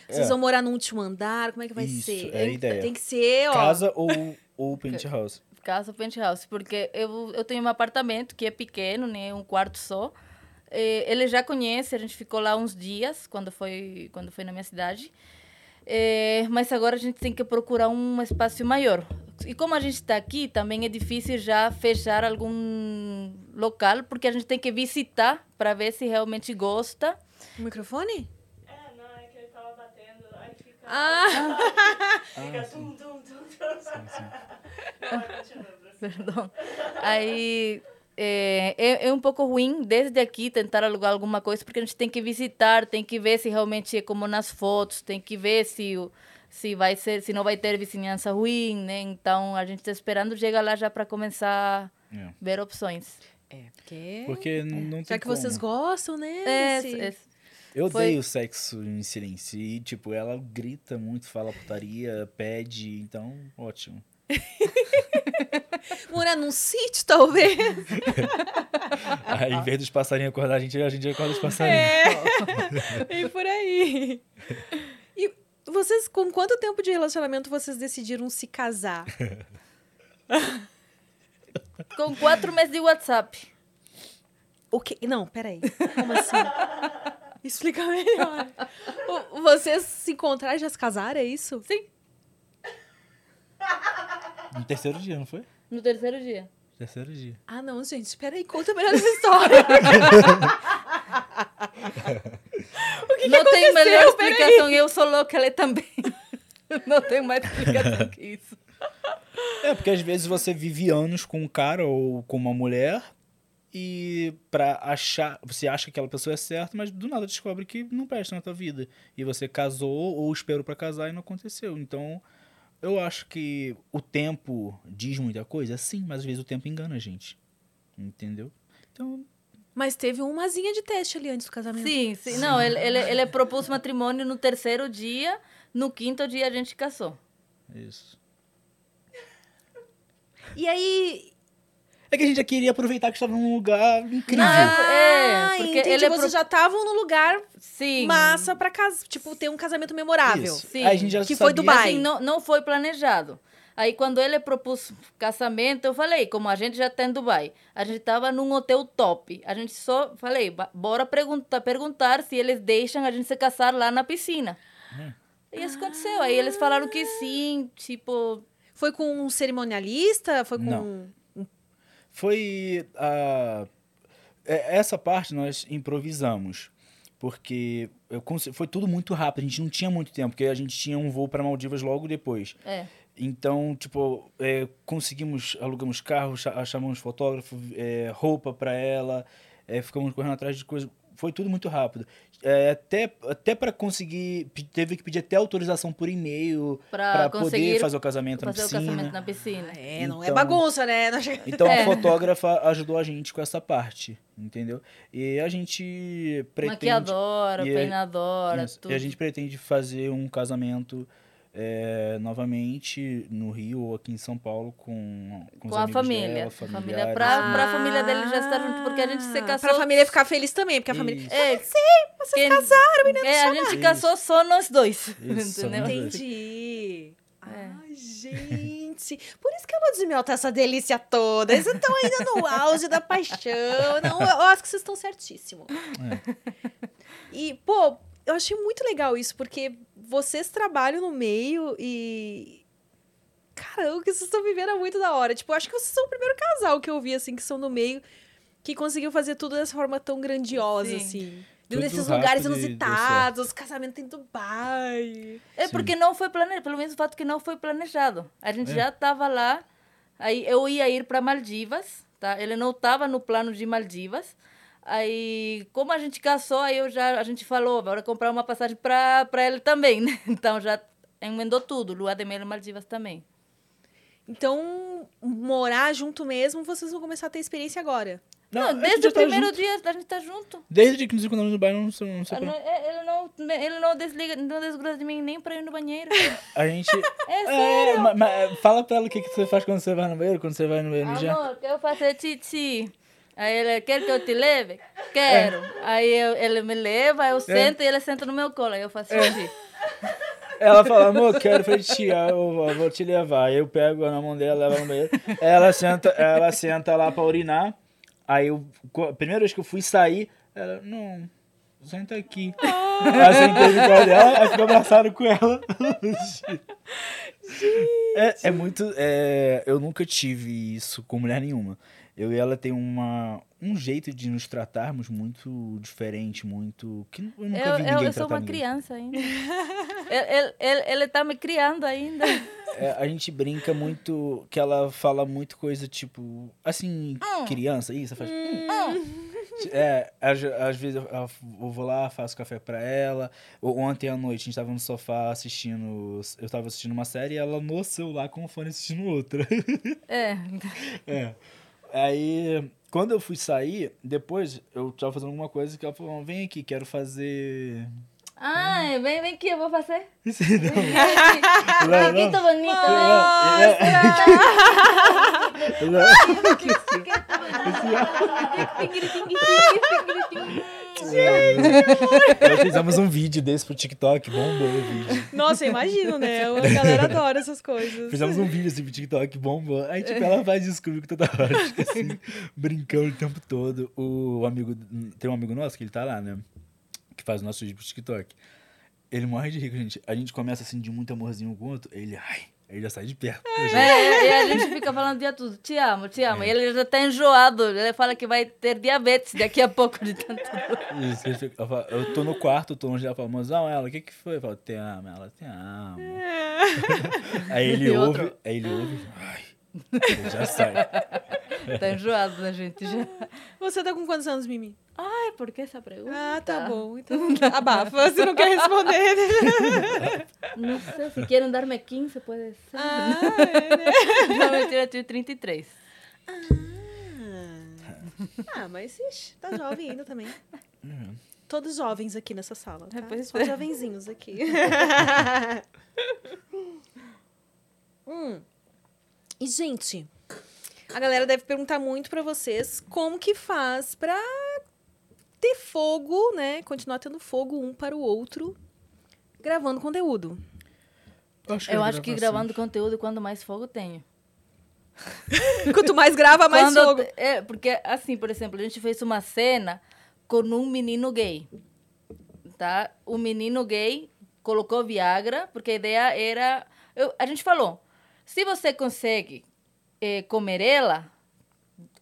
Vocês É. vão morar no último andar? Como é que vai Isso, ser? é a ideia. Tem que ser, ó. Casa ou, ou penthouse? Casa penthouse, porque eu, eu tenho um apartamento que é pequeno, né, um quarto só. Eh, ele já conhece, a gente ficou lá uns dias quando foi quando foi na minha cidade. Eh, mas agora a gente tem que procurar um espaço maior. E como a gente está aqui, também é difícil já fechar algum local, porque a gente tem que visitar para ver se realmente gosta. O microfone? É, não, é que ele tava batendo, aí fica. Ah! Fica tum, tum, tum, tum. Não. Perdão. Aí é, é, é um pouco ruim desde aqui tentar alugar alguma coisa, porque a gente tem que visitar, tem que ver se realmente é como nas fotos, tem que ver se o- se vai ser, se não vai ter vizinhança ruim, né? Então a gente está esperando chegar lá já para começar a É. ver opções. É, porque... Porque não tem Já que como. vocês gostam, né? É, desse- é, Eu foi- odeio sexo em silêncio. E, tipo, ela grita muito, fala putaria, pede. Então, ótimo. Morar num sítio, talvez. Aí, em vez dos passarinhos acordar a gente, a gente acorda os passarinhos. É. e por aí. Vocês, com quanto tempo de relacionamento vocês decidiram se casar? Com quatro meses de WhatsApp. O que? Não, peraí. Como assim? Explica melhor. O- Vocês se encontraram e já se casaram, é isso? Sim, No terceiro dia, não foi? no terceiro dia. Terceiro dia. Ah, não, gente, peraí, conta melhor essa história. o que, que não tem melhor aconteceu? Peraí. explicação. Eu sou louca, ela também. não tem mais explicação que isso. É, porque às vezes você vive anos com um cara ou com uma mulher e pra achar, você acha que aquela pessoa é certa, mas do nada descobre que não presta na tua vida. E você casou ou esperou pra casar e não aconteceu. Então, eu acho que o tempo diz muita coisa, sim, mas às vezes o tempo engana a gente. Entendeu? Então, Mas teve umazinha de teste ali antes do casamento. Sim, sim. Não, ele, ele, ele propôs matrimônio no terceiro dia. No quinto dia a gente casou. isso. E aí. É que a gente já queria aproveitar que estava num lugar incrível. Ah, é, Ah, porque entendi. ele é Vocês pro- já estavam no lugar Sim. massa pra casa, tipo, ter um casamento memorável. Isso. Sim. Aí a gente já Que foi sabia- Dubai. Assim, não, não foi planejado. Aí, quando ele propôs casamento, eu falei, como a gente já tá em Dubai, a gente tava num hotel top. A gente só, falei, "Ba- bora perguntar, perguntar se eles deixam a gente se casar lá na piscina. E isso aconteceu. Aí eles falaram que sim, tipo... Foi com um cerimonialista? Foi com. Não. Foi a é- essa parte nós improvisamos porque eu foi tudo muito rápido a gente não tinha muito tempo porque a gente tinha um voo para Maldivas logo depois É. então tipo é, conseguimos alugamos carro cha- chamamos fotógrafo é, roupa para ela é, ficamos correndo atrás de coisas foi tudo muito rápido É, até até para conseguir teve que pedir até autorização por e-mail Pra para poder fazer o casamento na Fazer o piscina casamento na piscina. É, não é Então- bagunça, né? Então É. a fotógrafa ajudou a gente com essa parte, entendeu? E a gente pretende. Maquiadora, e a- peinadora, tudo. E a gente pretende fazer um casamento é, novamente no Rio ou aqui em São Paulo com, com, os com a família. dela, família pra, pra família dele já estar junto, porque a gente se Ah, casou. Pra família ficar feliz também, porque a família. Isso. É, Vocês quem- casaram, menina. é, a gente casou só nós dois. Isso, entendeu? nós dois. Entendi. É. Ai, gente. Por isso que a lua de mel tá essa delícia toda. Vocês estão ainda no auge da paixão. Não, eu acho que vocês estão certíssimo. E, pô, eu achei muito legal isso, porque vocês trabalham no meio e. Cara, o que vocês estão vivendo é muito da hora. Tipo, eu acho que vocês são o primeiro casal que eu vi, assim, que são no meio, que conseguiu fazer tudo dessa forma tão grandiosa, Sim. assim. Tudo Nesses lugares inusitados, casamento em Dubai. É Sim. porque não foi planejado, pelo menos o fato que não foi planejado. A gente É. já estava lá, aí eu ia ir para Maldivas, tá? Ele não estava no plano de Maldivas. Aí, como a gente casou, aí eu já, a gente falou, bora comprar uma passagem para ele também, né? Então já emendou tudo, lua de mel em Maldivas também. Então, morar junto mesmo, vocês vão começar a ter experiência agora. Não, gente desde o tá primeiro junto. dia a gente tá junto. Desde o dia que nos encontramos no Dubai, não sei, não pra- não, é- ele não, ele não desliga, não desgruda de mim nem para ir no banheiro. A gente. É É, sério. ma- ma- fala pra ela o que, que você faz quando você vai no banheiro, quando você vai no banheiro. Amor, quero fazer xixi. Aí ele, quer que eu te leve? Quero. Aí eu- ele me leva, eu sento e ele senta no meu colo. Aí eu faço xixi. Ela fala, amor, quero fazer xixi, eu vou- te levar. Aí eu pego na mão dela, levo no banheiro. Ela senta, ela senta lá pra urinar. Aí eu, a primeira vez que eu fui sair, ela, não, senta aqui. Aí eu sentei no colo dela, aí fico abraçado com ela. É, é muito. é, eu nunca tive isso com mulher nenhuma. Eu e ela tem uma, um jeito de nos tratarmos muito diferente, muito. que eu nunca Eu, vi eu, ninguém eu sou tratar uma ninguém. criança ainda. ele, ele, ele, tá me criando ainda. É, a gente brinca muito que ela fala muito coisa tipo. Assim, Hum. criança, isso, faz. É, às, às vezes eu, eu vou lá, faço café pra ela. Ontem à noite a gente tava no sofá assistindo. Eu tava assistindo uma série e ela no celular com o fone assistindo outra. É. é. Aí, quando eu fui sair, depois eu tava fazendo alguma coisa que ela falou: vem aqui, quero fazer. Ai, vem, vem aqui, eu vou fazer. Isso não. Vem Não, aqui, não. tô bonita, né? Não, Nós fizemos um vídeo desse pro TikTok, bombou o vídeo. Nossa, eu imagino, né? A galera adora essas coisas. Fizemos um vídeo assim pro TikTok, bombou. Aí, tipo, ela faz isso comigo toda hora, fica assim, brincando o tempo todo. O amigo, tem um amigo nosso que ele tá lá, né? Que faz o nosso vídeo pro TikTok. Ele morre de rico, gente. A gente começa assim, de muito amorzinho com o outro, ele, ai, aí já sai de perto. gente. É, e a gente fica falando o dia tudo, te amo, te amo. E ele já tá enjoado, ele fala que vai ter diabetes daqui a pouco de tanto. Isso, ele fica- eu, falo- eu tô no quarto, tô longe dela, falo, mozão, ela, o que que foi? Eu falo, te amo, ela, te amo. aí ele E ouve, outro? aí ele ouve, ai, ele já sai. Tá enjoado da gente já. Você tá com quantos anos, Mimi? Ai, por que essa pergunta? Ah, tá bom. Então, abafa. Você não quer responder. Não sei, se querem dar-me 15, pode ser. Ah, é, né? Não, mentira, eu tenho 33. Ah, mas ixi, tá jovem ainda também. Todos jovens aqui nessa sala, tá? É, pois Só é. jovenzinhos aqui. Hum. E, gente, a galera deve perguntar muito pra vocês como que faz pra ter fogo, né? Continuar tendo fogo um para o outro, gravando conteúdo. Eu acho que gravando conteúdo, quando mais fogo tenho. Quanto mais grava, mais Quando- fogo. É, porque, assim, por exemplo, a gente fez uma cena com um menino gay. Tá? O menino gay colocou Viagra, porque a ideia era. eu- a gente falou: se você consegue eh, comer ela,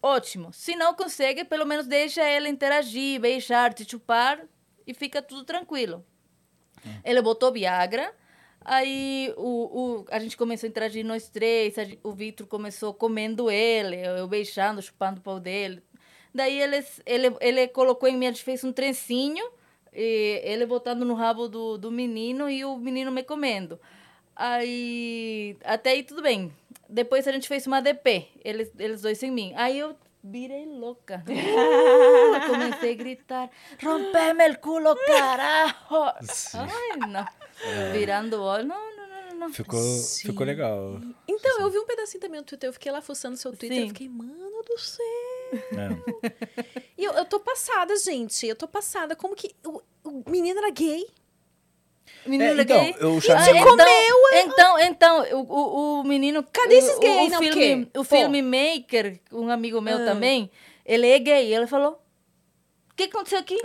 ótimo. Se não consegue, pelo menos deixa ela interagir, beijar, te chupar e fica tudo tranquilo. Ele botou Viagra. Aí o, o, a gente começou a interagir nós três. o Vitor começou comendo ele, eu, beijando, chupando o pau dele. Daí ele, ele, ele colocou em mim, a gente fez um trencinho, e ele botando no rabo do, do menino e o menino me comendo. Aí, até aí tudo bem. Depois a gente fez uma DP, eles, eles dois em mim. Aí eu virei louca. Ah, comecei a gritar, rompeme el culo, carajo. Ai, não. Virando o olho, não, não, não, não. Ficou, Sim. ficou legal. Então, eu vi um pedacinho também no Twitter. Eu fiquei lá fuçando seu Twitter. Eu Sim. fiquei, mano do céu. É. E eu, eu tô passada, gente. Eu tô passada. Como que o, o menino era gay? Menino É, então, gay. eu chamei- então, então, então, o, o, o menino... Cadê esses o- gay, O, não? filme, o pô. filme Maker, um amigo meu Ah. também, ele é gay. Ele falou, o que aconteceu aqui?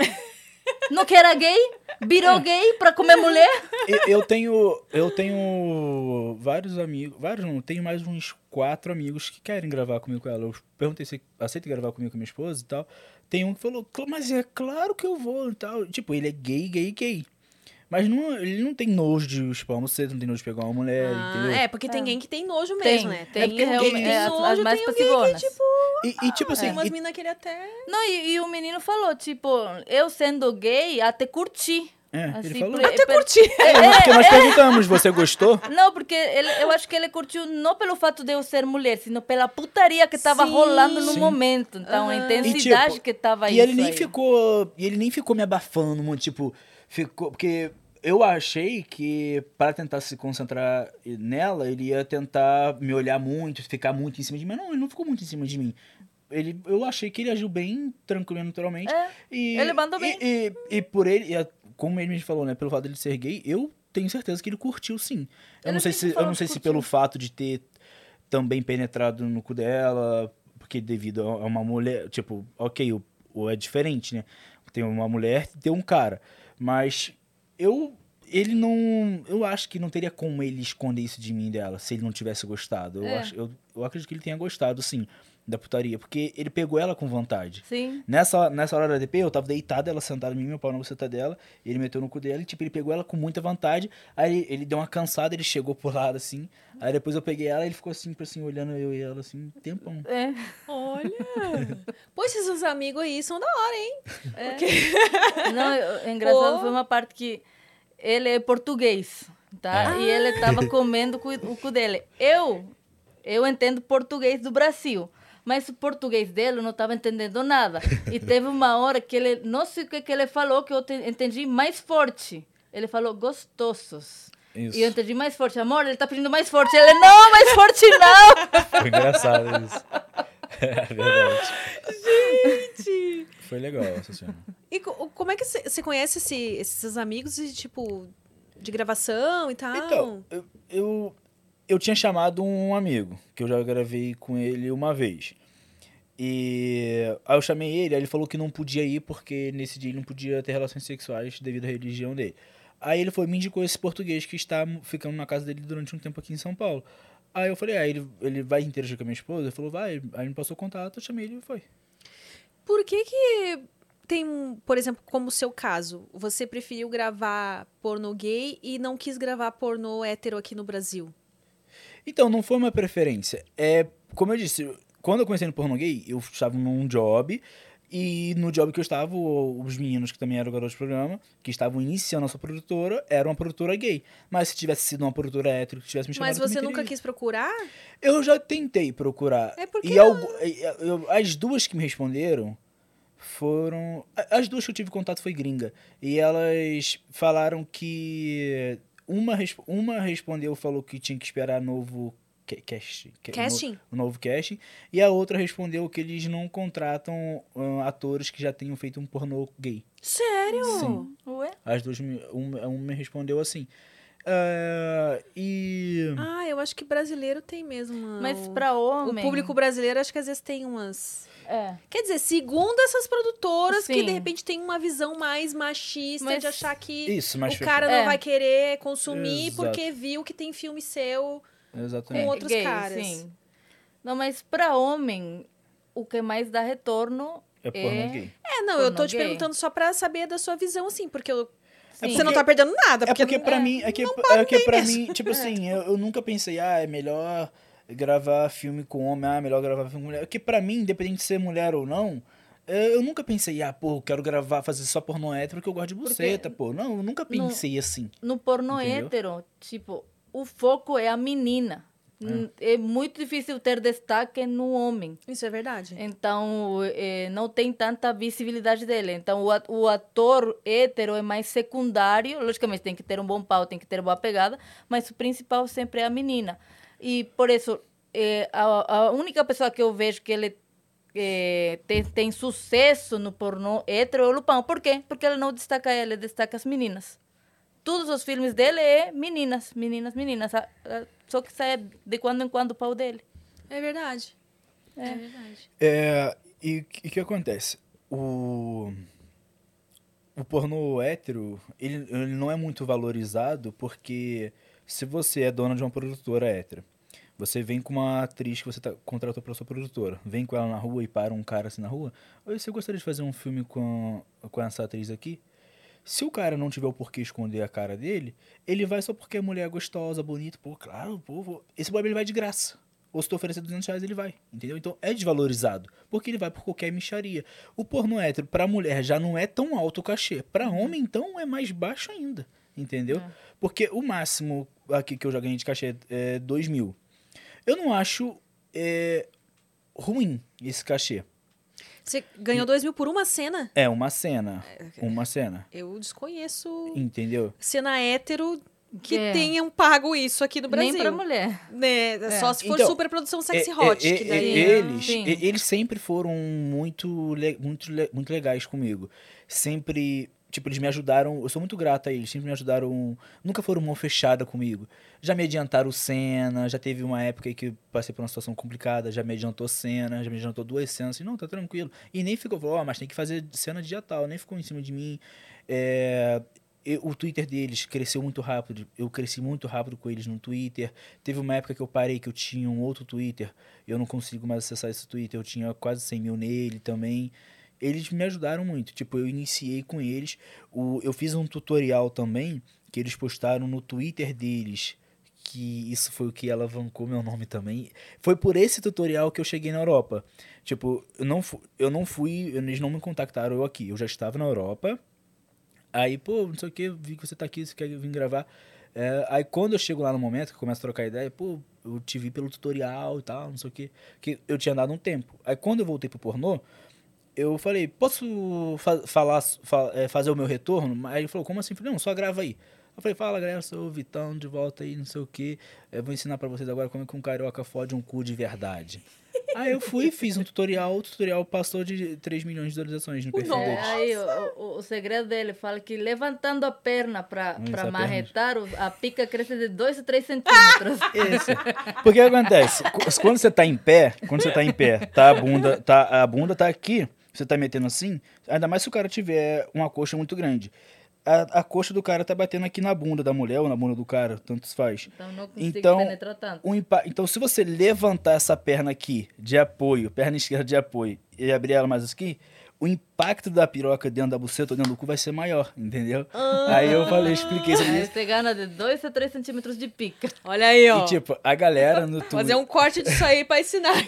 Não que era gay? Virou gay pra comer mulher? Eu- eu tenho eu tenho vários amigos vários não tenho mais uns quatro amigos que querem gravar comigo com ela eu perguntei se aceita gravar comigo com minha esposa e tal tem um que falou "Cl- mas é claro que eu vou e tal tipo ele é gay gay gay mas não, ele não tem nojo de chupar uma você não tem nojo de pegar uma mulher entendeu é, porque tem É. gay que tem nojo Tem, mesmo, né? tem é porque realmente- tem é, nojo, as mais tem gay passivonas. que, tipo... e, e, tipo assim tem umas e- minas que ele até... Não, e, e o menino falou, tipo, eu sendo gay, até curti. É, Assim, ele falou por- Até per- curti. É, porque nós perguntamos você gostou Não, porque ele, eu acho que ele curtiu não pelo fato de eu ser mulher, sino pela putaria que tava Sim. rolando no Sim. momento. Então, a Aham. intensidade E, tipo, que tava E isso ele nem aí. ficou. E ele nem ficou me abafando muito, tipo, ficou. Porque eu achei que para tentar se concentrar nela, ele ia tentar me olhar muito, ficar muito em cima de mim. Mas não, ele não ficou muito em cima de mim. Ele, eu achei que ele agiu bem tranquilo e naturalmente. É, e, ele mandou e- bem. E, e por ele, e a- como ele me falou, né, pelo fato dele ser gay, eu tenho certeza que ele curtiu sim. Eu não sei se, eu não sei se curtiu. pelo fato de ter também penetrado no cu dela, porque devido a a uma mulher, tipo, ok, o, o é diferente, né? Tem uma mulher e tem um cara. Mas eu. Ele não. Eu acho que não teria como ele esconder isso de mim dela, se ele não tivesse gostado. Eu, É. acho, eu, eu acredito que ele tenha gostado, sim, da putaria. Porque ele pegou ela com vontade. Sim. Nessa, nessa hora da DP, eu tava deitado, ela sentada em mim, meu pau na buceta dela, e ele meteu no cu dela, e tipo, ele pegou ela com muita vontade, aí ele, ele deu uma cansada, ele chegou pro lado, assim, aí depois eu peguei ela, e ele ficou assim, assim, olhando eu e ela, assim, um tempão. É. Olha. Pô, esses seus amigos aí são da hora, hein? Não, eu- é engraçado, Pô. foi uma parte que ele é português, tá? E ele tava comendo o cu dele. Eu, eu entendo português do Brasil, mas o português dele não estava entendendo nada. E teve uma hora que ele, não sei o que, que ele falou, que eu te- entendi mais forte. Ele falou gostosos. Isso. E eu entendi mais forte. Amor, ele tá pedindo mais forte. Ele, não, mais forte não! Foi engraçado isso. É verdade. Gente! Foi legal essa cena. E co- como é que você conhece esse- esses seus amigos de tipo de gravação e tal? Então, eu, eu, eu tinha chamado um amigo, que eu já gravei com ele uma vez. E aí eu chamei ele, aí ele falou que não podia ir porque nesse dia ele não podia ter relações sexuais devido à religião dele. Aí ele foi me indicou esse português que está ficando na casa dele durante um tempo aqui em São Paulo. Aí eu falei, ah, ele, ele vai interagir com a minha esposa? Ele falou, vai. Aí me passou o contato, eu chamei ele e foi. Por que que tem, por exemplo, como o seu caso, você preferiu gravar pornô gay e não quis gravar pornô hétero aqui no Brasil? Então, não foi uma preferência. É, como eu disse, quando eu comecei no pornô gay, eu estava num job. E no job que eu estava, os meninos que também eram garotos de programa, que estavam iniciando a sua produtora, era uma produtora gay. Mas se tivesse sido uma produtora hétero que tivesse me chamado, Mas você nunca quis procurar? Eu já tentei procurar. É porque E eu- as duas que me responderam foram. As duas que eu tive contato foi gringa. E elas falaram que. Uma, uma respondeu, falou que tinha que esperar novo ca- cast, ca- no- Casting? o novo casting. E a outra respondeu que eles não contratam ah, atores que já tenham feito um pornô gay. Sério? Sim. Ué? As duas, me, um, um me respondeu assim. Ah, e. Ah, eu acho que brasileiro tem mesmo. uma- Mas o- pra O homem... público brasileiro acho que às vezes tem umas. É. Quer dizer, segundo essas produtoras que Sim. de repente tem uma visão mais machista Mas- de achar que Isso, o cara não É. vai querer consumir Exato. porque viu que tem filme seu. Exatamente. com outros gay, caras. Sim. Não, mas pra homem, o que mais dá retorno É pornô é... gay. É, não, eu tô te gay. perguntando só pra saber da sua visão, assim, porque eu- Sim. você não tá perdendo nada. É porque pra mim, é que, é que pra mim, tipo assim, eu, eu nunca pensei, ah, é melhor gravar filme com homem, ah, é melhor gravar filme com mulher. Porque pra mim, independente de ser mulher ou não, eu nunca pensei, ah, pô, eu quero gravar, fazer só pornô hétero porque eu gosto de buceta, pô. Não, eu nunca no- pensei assim. No pornô Entendeu? hétero, tipo, o foco é a menina. É muito difícil ter destaque no homem. Isso é verdade. Então, eh, não tem tanta visibilidade dele. Então, o, at- o ator hétero é mais secundário. Logicamente, tem que ter um bom pau, tem que ter boa pegada. Mas o principal sempre é a menina. E, por isso, eh, a, a única pessoa que eu vejo que ele eh, tem, tem sucesso no pornô hétero é o Lupão. Por quê? Porque ele não destaca ele, destaca as meninas. Todos os filmes dele é meninas, meninas, meninas. Só que sai de quando em quando o pau dele. É verdade. É, É. verdade. É, e o que, acontece? O, o pornô hétero, ele, ele não é muito valorizado porque se você é dona de uma produtora hétero, você vem com uma atriz que você tá, contratou para sua produtora, vem com ela na rua e para um cara assim na rua, você gostaria de fazer um filme com, com essa atriz aqui? Se o cara não tiver o porquê esconder a cara dele, ele vai só porque a mulher é gostosa, bonita, pô, claro, pô, esse boy ele vai de graça. Ou se tu oferecer 200 reais, ele vai, entendeu? Então é desvalorizado, porque ele vai por qualquer micharia. O porno hétero, pra mulher, já não é tão alto o cachê. Pra homem, então, é mais baixo ainda, entendeu? Porque o máximo aqui que eu já ganhei de cachê é 2 mil. Eu não acho é, ruim esse cachê. Você ganhou dois mil por uma cena? É uma cena, uma cena, Eu desconheço entendeu? cena hétero que É. tenham pago isso aqui no Brasil. Nem pra mulher. Né? Só se for Então, superprodução sexy É, hot. é, que é, daí... eles, Sim. e- eles sempre foram muito, muito, muito legais comigo. Sempre, tipo, eles me ajudaram, eu sou muito grato a eles, sempre me ajudaram, nunca foram mão fechada comigo. Já me adiantaram cena, já teve uma época que passei por uma situação complicada, já me adiantou cena, já me adiantou duas cenas, assim, não, tá tranquilo. E nem ficou, ó, mas tem que fazer cena dia tal, nem ficou em cima de mim. É, o Twitter deles cresceu muito rápido. Eu cresci muito rápido com eles no Twitter. Teve uma época que eu parei que eu tinha um outro Twitter. Eu não consigo mais acessar esse Twitter. Eu tinha quase 100 mil nele também. Eles me ajudaram muito. Tipo, eu iniciei com eles. O, eu fiz um tutorial também que eles postaram no Twitter deles. Que isso foi o que alavancou meu nome também. Foi por esse tutorial que eu cheguei na Europa. Tipo, eu não, fu- eu não fui. Eles não me contactaram eu aqui. Eu já estava na Europa. Aí, pô, não sei o que, vi que você tá aqui, você quer vir gravar. É, aí quando eu chego lá no momento que eu começo a trocar ideia, pô, eu te vi pelo tutorial e tal, não sei o que, que eu tinha dado um tempo. Aí quando eu voltei pro pornô, eu falei, posso fa falar, fa é, fazer o meu retorno? Aí ele falou, como assim? Eu falei, não, só grava aí. Eu falei, fala galera, sou o Vitão, de volta aí, não sei o que. Eu vou ensinar pra vocês agora como é que um carioca fode um cu de verdade. Aí eu fui, fiz um tutorial, o tutorial passou de 3 milhões de visualizações no perfil É, deles. aí o, o, o segredo dele fala que levantando a perna para Isso, a perna. marretar, o- a pica cresce de 2 a 3 centímetros. Isso. Porque o que acontece? Qu- Quando você tá em pé, quando você tá em pé, tá a bunda, tá, a bunda tá aqui, você tá metendo assim, ainda mais se o cara tiver uma coxa muito grande. A, a coxa do cara tá batendo aqui na bunda da mulher ou na bunda do cara, tanto faz. Então não consigo Então, penetrar tanto. Impa- Então, se você levantar essa perna aqui de apoio, perna esquerda de apoio, e abrir ela mais aqui, o impacto da piroca dentro da buceta ou dentro do cu vai ser maior, entendeu? Aí eu falei, expliquei isso. você ganha de 2 a 3 centímetros de pica. Olha aí, ó. E tipo, a galera no Twitter. Fazer um corte disso aí pra ensinar.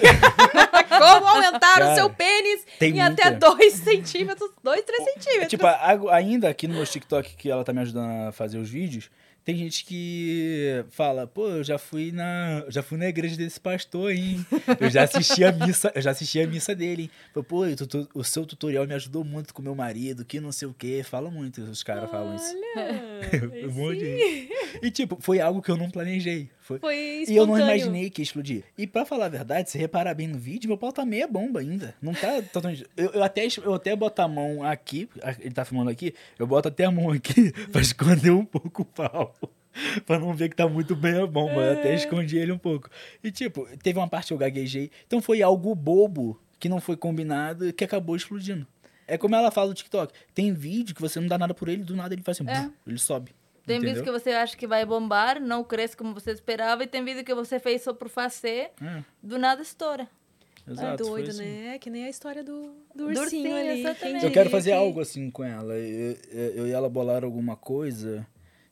Como aumentar Cara, o seu pênis em até muita. 2 centímetros, 2, 3 centímetros. Tipo, ainda aqui no meu TikTok, que ela tá me ajudando a fazer os vídeos, tem gente que fala, pô, eu já fui na. Já fui na igreja desse pastor, hein? Eu já assisti a missa, eu já assisti a missa dele, hein? Pô, o tutu- o seu tutorial me ajudou muito com meu marido, que não sei o quê. Fala muito, os caras falam isso. Um monte de- E tipo, foi algo que eu não planejei. Foi... foi E eu não imaginei que ia explodir. E pra falar a verdade, se reparar bem no vídeo, meu pau tá meia bomba ainda. Não tá totalmente. Eu, eu até, eu até boto a mão aqui, ele tá filmando aqui, eu boto até a mão aqui pra esconder um pouco o pau. pra não ver que tá muito bem a bomba. Eu até escondi ele um pouco. E tipo, teve uma parte que eu gaguejei. Então foi algo bobo, que não foi combinado, que acabou explodindo. É como ela fala no TikTok. Tem vídeo que você não dá nada por ele, do nada ele faz assim, É. ele sobe. Tem Entendeu? vídeo que você acha que vai bombar, não cresce como você esperava, e tem vídeo que você fez só por fazer, É, do nada estoura. exato, foi doido, assim. né? Que nem a história do, do Do ursinho, ursinho, ali. exatamente. Eu quero fazer algo assim com ela. Eu, eu, eu e ela bolaram alguma coisa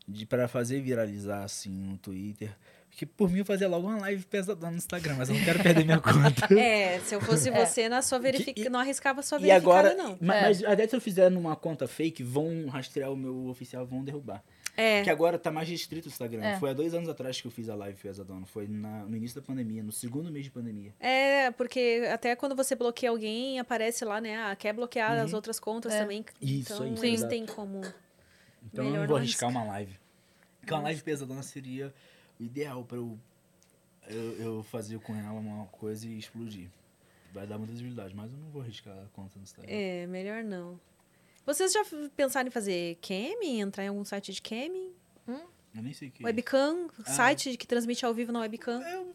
de para fazer viralizar assim no Twitter. Que por mim eu fazia logo uma live pesadona no Instagram, mas eu não quero perder minha conta. É, se eu fosse você, na sua verific... Que- e- não arriscava a sua e verificada, agora, não. ma- É. mas até se eu fizer numa conta fake, vão rastrear o meu oficial, vão derrubar. É. Que agora tá mais restrito o Instagram. É. Foi há dois anos atrás que eu fiz a live pesadona. Foi na- no início da pandemia, no segundo mês de pandemia. É, porque até quando você bloqueia alguém, aparece lá, né? Ah, quer bloquear as Uhum. outras contas É. também. Isso então, aí, eles exato. têm como. Então eu não vou arriscar uma live. Porque uma live pesadona seria o ideal pra eu, eu, eu fazer com ela uma coisa e explodir. Vai dar muita visibilidade, mas eu não vou arriscar a conta no Instagram. É, melhor não. Vocês já pensaram em fazer camming? Entrar em algum site de camming? Eu nem sei o que é Webcam? Ah. Site que transmite ao vivo na webcam? Eu,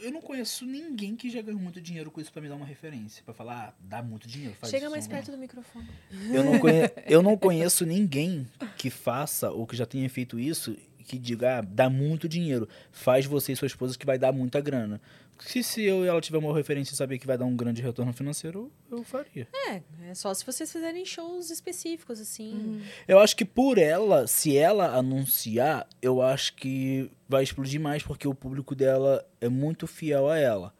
eu não conheço ninguém que já ganhou muito dinheiro com isso pra me dar uma referência. Pra falar, ah, dá muito dinheiro. Faz Chega isso, mais perto do microfone. Eu não, conhe- eu não conheço ninguém que faça ou que já tenha feito isso que diga, ah, dá muito dinheiro. Faz você e sua esposa que vai dar muita grana. Se, se eu e ela tiver uma referência e saber que vai dar um grande retorno financeiro, eu faria. É, é só se vocês fizerem shows específicos, assim. Eu acho que por ela, se ela anunciar, eu acho que vai explodir mais, porque o público dela é muito fiel a ela.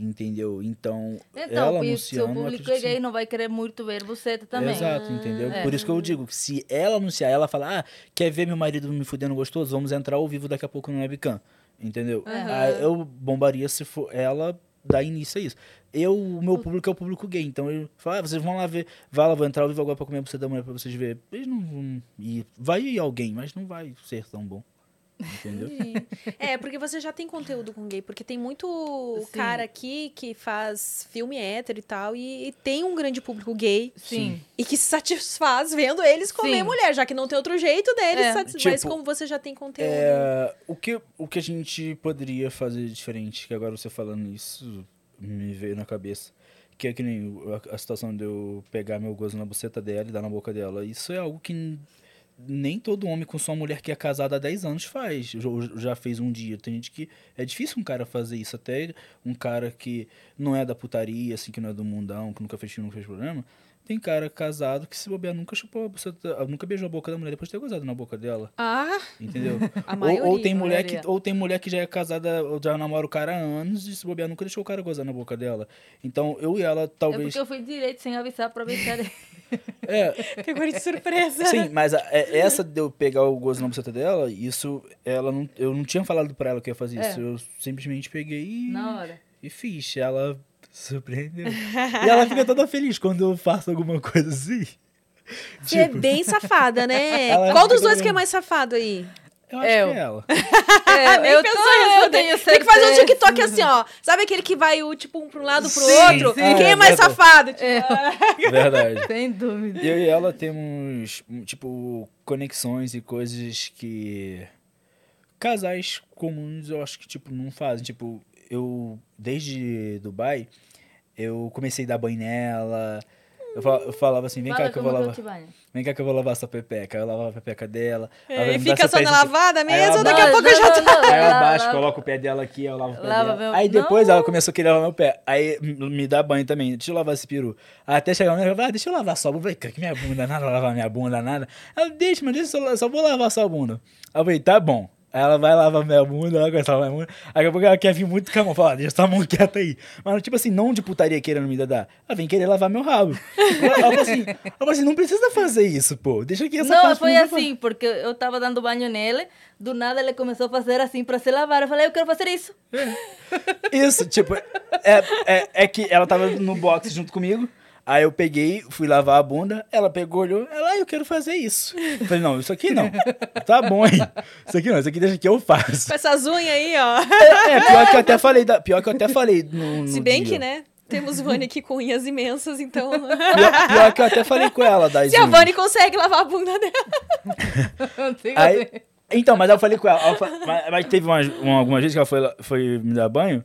Entendeu? Então, Então, ela e se o anunciando. público é sim. gay, não vai querer muito ver você também. Exato, entendeu? É. Por isso que eu digo que se ela anunciar, ela falar, ah, quer ver meu marido me fudendo gostoso? Vamos entrar ao vivo daqui a pouco no webcam. Entendeu? Ah, eu bombaria se for ela dar início a isso. Eu, o meu público é o público gay, então eu falo, ah, vocês vão lá ver, vai lá, vou entrar ao vivo agora pra comer você da mulher pra vocês verem. Eles não vão ir. Vai ir alguém, mas não vai ser tão bom. Entendeu? Entendi. É, porque você já tem conteúdo com gay, porque tem muito Sim. cara aqui que faz filme hétero e tal, e, e tem um grande público gay Sim. e que se satisfaz vendo eles comer Sim. mulher, já que não tem outro jeito deles, É. satis- mas Tipo, como você já tem conteúdo. É, o, que, o que a gente poderia fazer diferente, que agora você falando isso me veio na cabeça, que é que nem a, a situação de eu pegar meu gozo na buceta dela e dar na boca dela. Isso é algo que nem todo homem com sua mulher que é casada há 10 anos faz, ou já fez um dia. Tem gente que. É difícil um cara fazer isso, até um cara que não é da putaria, assim, que não é do mundão, que nunca fez filme, nunca fez programa. Tem cara casado que se bobear nunca chupou nunca beijou a boca da mulher depois de ter gozado na boca dela. Ah, Entendeu? a Ou, maioria. ou tem mulher maioria. que, ou tem mulher que já é casada, ou já namora o cara há anos e se bobear nunca deixou o cara gozar na boca dela. Então, eu e ela É talvez. porque eu fui direito sem avisar pra beijar ele. É, Pegou ele de surpresa. sim, mas a- é- essa de eu pegar o gozo na buceta dela, isso, ela não, eu não tinha falado pra ela que ia fazer É. isso. Eu simplesmente peguei e, Na hora. e fiz. Ela surpreendeu. e ela fica toda feliz quando eu faço alguma coisa assim. Você é bem safada, né? Ela Qual dos dois que é bem. mais safado aí? Eu acho Eu. que é ela. É, Nem eu, pensou tô, em eu responder. tenho Tem que fazer um certeza. TikTok assim, ó. Sabe aquele que vai o tipo um pra um lado pro Sim, outro? sim. Quem é É, mais verdade. safado? Tipo, É, Verdade. sem dúvida. Eu e ela temos, tipo, conexões e coisas que casais comuns eu acho que, tipo, não fazem. Tipo, eu, desde Dubai, eu comecei a dar banho nela. Eu fal- eu falava assim, vem cá Fala que eu vou lavar. Vem cá que eu vou lavar sua pepeca. Aí eu lavava a pepeca dela. Ela É, e fica só na lavada Aí mesmo, daqui a Não, pouco eu já tô... não, Aí eu abaixo, coloco o pé dela aqui, eu lavo o pé Lava dela. meu- Aí depois Não. ela começou a querer lavar meu pé. Aí me dá banho também. Deixa eu lavar esse peru. Até chegar uma hora, eu falei, ah, deixa eu lavar só a bunda. Eu falei, "Cara, que minha bunda nada, lavar minha bunda nada. Ela, deixa, mas deixa, eu só, só vou lavar só a bunda. Aí eu falei, tá bom. Aí ela vai lavar minha bunda, ela começa a lavar minha bunda. Aí daqui a pouco ela quer vir muito com a mão. Fala, deixa sua mão quieta aí. Mas tipo assim, não de putaria querendo me dar. Ela vem querer lavar meu rabo. Ela, assim, ela falou assim, não precisa fazer isso, pô. Deixa aqui essa Não, foi assim, porque eu tava dando banho nele, do nada ele começou a fazer assim pra se lavar. Eu falei, eu quero fazer isso. Isso, tipo, é, é, é que ela tava no box junto comigo. Aí eu peguei, fui lavar a bunda, ela pegou, olhou, ela, ah, eu quero fazer isso. Eu falei, não, isso aqui não. Tá bom aí. Isso aqui não, isso aqui deixa que eu faço. Com essas unhas aí, ó. É, é, pior que eu até falei, da- pior que eu até falei no, no Se bem dia. que, né? Temos Vani aqui com unhas imensas, então... Pior, pior que eu até falei com ela das Se a unhas. Vani consegue lavar a bunda dela. Aí, então, mas eu falei com ela, ela mas, mas teve umas, uma- algumas vezes que ela foi, foi me dar banho,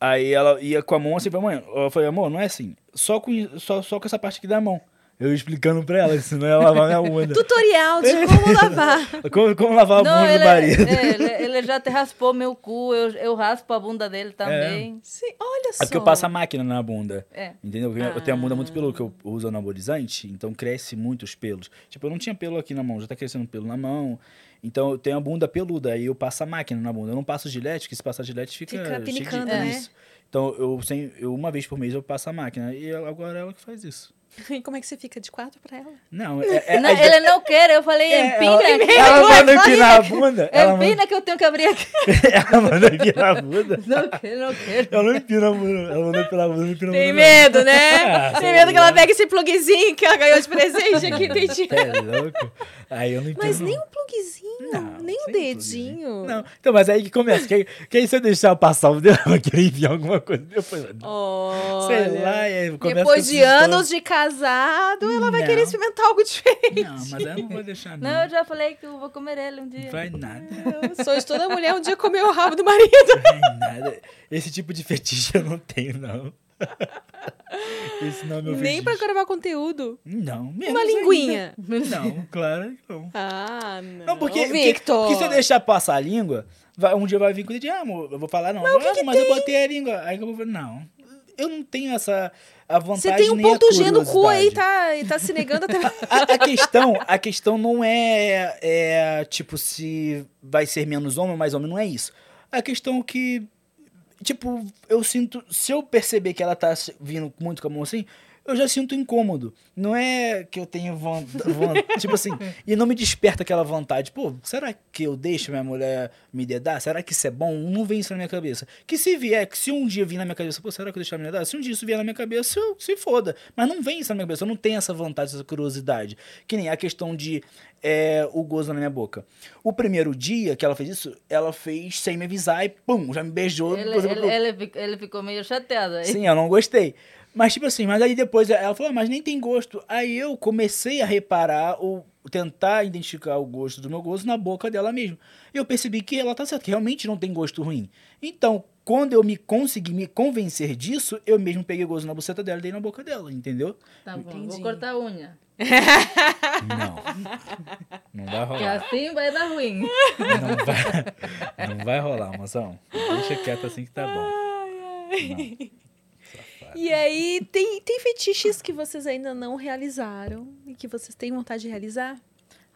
aí ela ia com a mão assim pra mãe. Eu falei, amor, não é assim. Só com, só, só com essa parte aqui da mão. Eu explicando pra ela, senão ia lavar minha bunda. Tutorial de como lavar. Como, como lavar a Não, bunda ele, do marido. é, ele, ele já te raspou meu cu, eu, eu raspo a bunda dele também. Sim, olha só. É porque eu passo a máquina na bunda. É. Entendeu? Porque Eu tenho a Ah. bunda muito peluda, que eu uso anabolizante, então cresce muito os pelos. Tipo, eu não tinha pelo aqui na mão, já tá crescendo pelo na mão. Então eu tenho a bunda peluda, aí eu passo a máquina na bunda. Eu não passo gilete, porque se passar gilete fica, Fica cheio de pinicando, né? isso. Então eu, sem, eu uma vez por mês eu passo a máquina. E agora é ela que faz isso. E como é que você fica? De quatro pra ela? Não, é, é, Não, às ele não quer, eu falei, É, empina. ela, ela manda empinar a bunda. Ela manda, empina que eu tenho que abrir aqui. ela manda empinar a bunda. Não quero, não quero. Ela não empina a bunda. Ela manda empinar a bunda, não empina a bunda. Tem não. medo, né? Ah, Tem medo que ela pegue esse plugzinho que ela ganhou de presente aqui, entendi. É louco. Aí eu não empino. Mas nem um plugzinho, Não, nem um dedinho. Não, então, mas aí que começa. Que, que aí se eu deixar eu passar o dedo, ela vai querer enviar alguma coisa. Depois, Olha. sei lá, aí começa Depois de anos de casado, ela vai Não. querer experimentar algo diferente. Não, mas eu não vou deixar, não. Não, eu já falei que eu vou comer ele um dia. Vai nada. O sonho de toda mulher um dia comer o rabo do marido. Vai nada. Esse tipo de fetiche eu não tenho, não. Esse não é meu Nem pra gravar conteúdo. Não, menos Uma linguinha. ainda. Não, claro que não. Ah, não. Não, porque, porque, Victor. porque se eu deixar passar a língua, vai- um dia vai vir com o de ah, amor, eu vou falar, não. ah, mas eu botei a língua. Aí eu vou falar, não. Eu não tenho essa a vontade Você tem um ponto G no cu aí, tá, e tá se negando até. A, a questão, a questão não é, é, tipo, se vai ser menos homem ou mais homem, não é isso. A questão é que, tipo, eu sinto, se eu perceber que ela tá vindo muito com a mão assim, eu já sinto incômodo. Não é que eu tenho vontade, tipo assim, e não me desperta aquela vontade, pô, será que eu deixo minha mulher me dedar? Será que isso é bom? Não vem isso na minha cabeça. Que se vier, que se um dia vir na minha cabeça, pô, será que eu deixo ela me dedar? Se um dia isso vier na minha cabeça, eu, se foda. Mas não vem isso na minha cabeça, eu não tenho essa vontade, essa curiosidade. Que nem a questão de é, o gozo na minha boca. O primeiro dia que ela fez isso, ela fez sem me avisar e pum, já me beijou. Ele, ele, ele ficou meio chateado aí. Sim, eu não gostei. Mas, tipo assim, mas aí depois ela falou, "Ah, mas nem tem gosto. Aí eu comecei a reparar, ou tentar identificar o gosto do meu gosto na boca dela mesmo. E eu percebi que ela tá certa, que realmente não tem gosto ruim. Então, quando eu me consegui me convencer disso, eu mesmo peguei gosto na buceta dela e dei na boca dela, entendeu? Tá bom, Entendi. vou cortar a unha. Não. Não vai Que rolar. assim vai dar ruim. Não vai, não vai rolar, moção. Deixa quieto assim que tá bom. Não. E aí, tem, tem fetiches que vocês ainda não realizaram e que vocês têm vontade de realizar?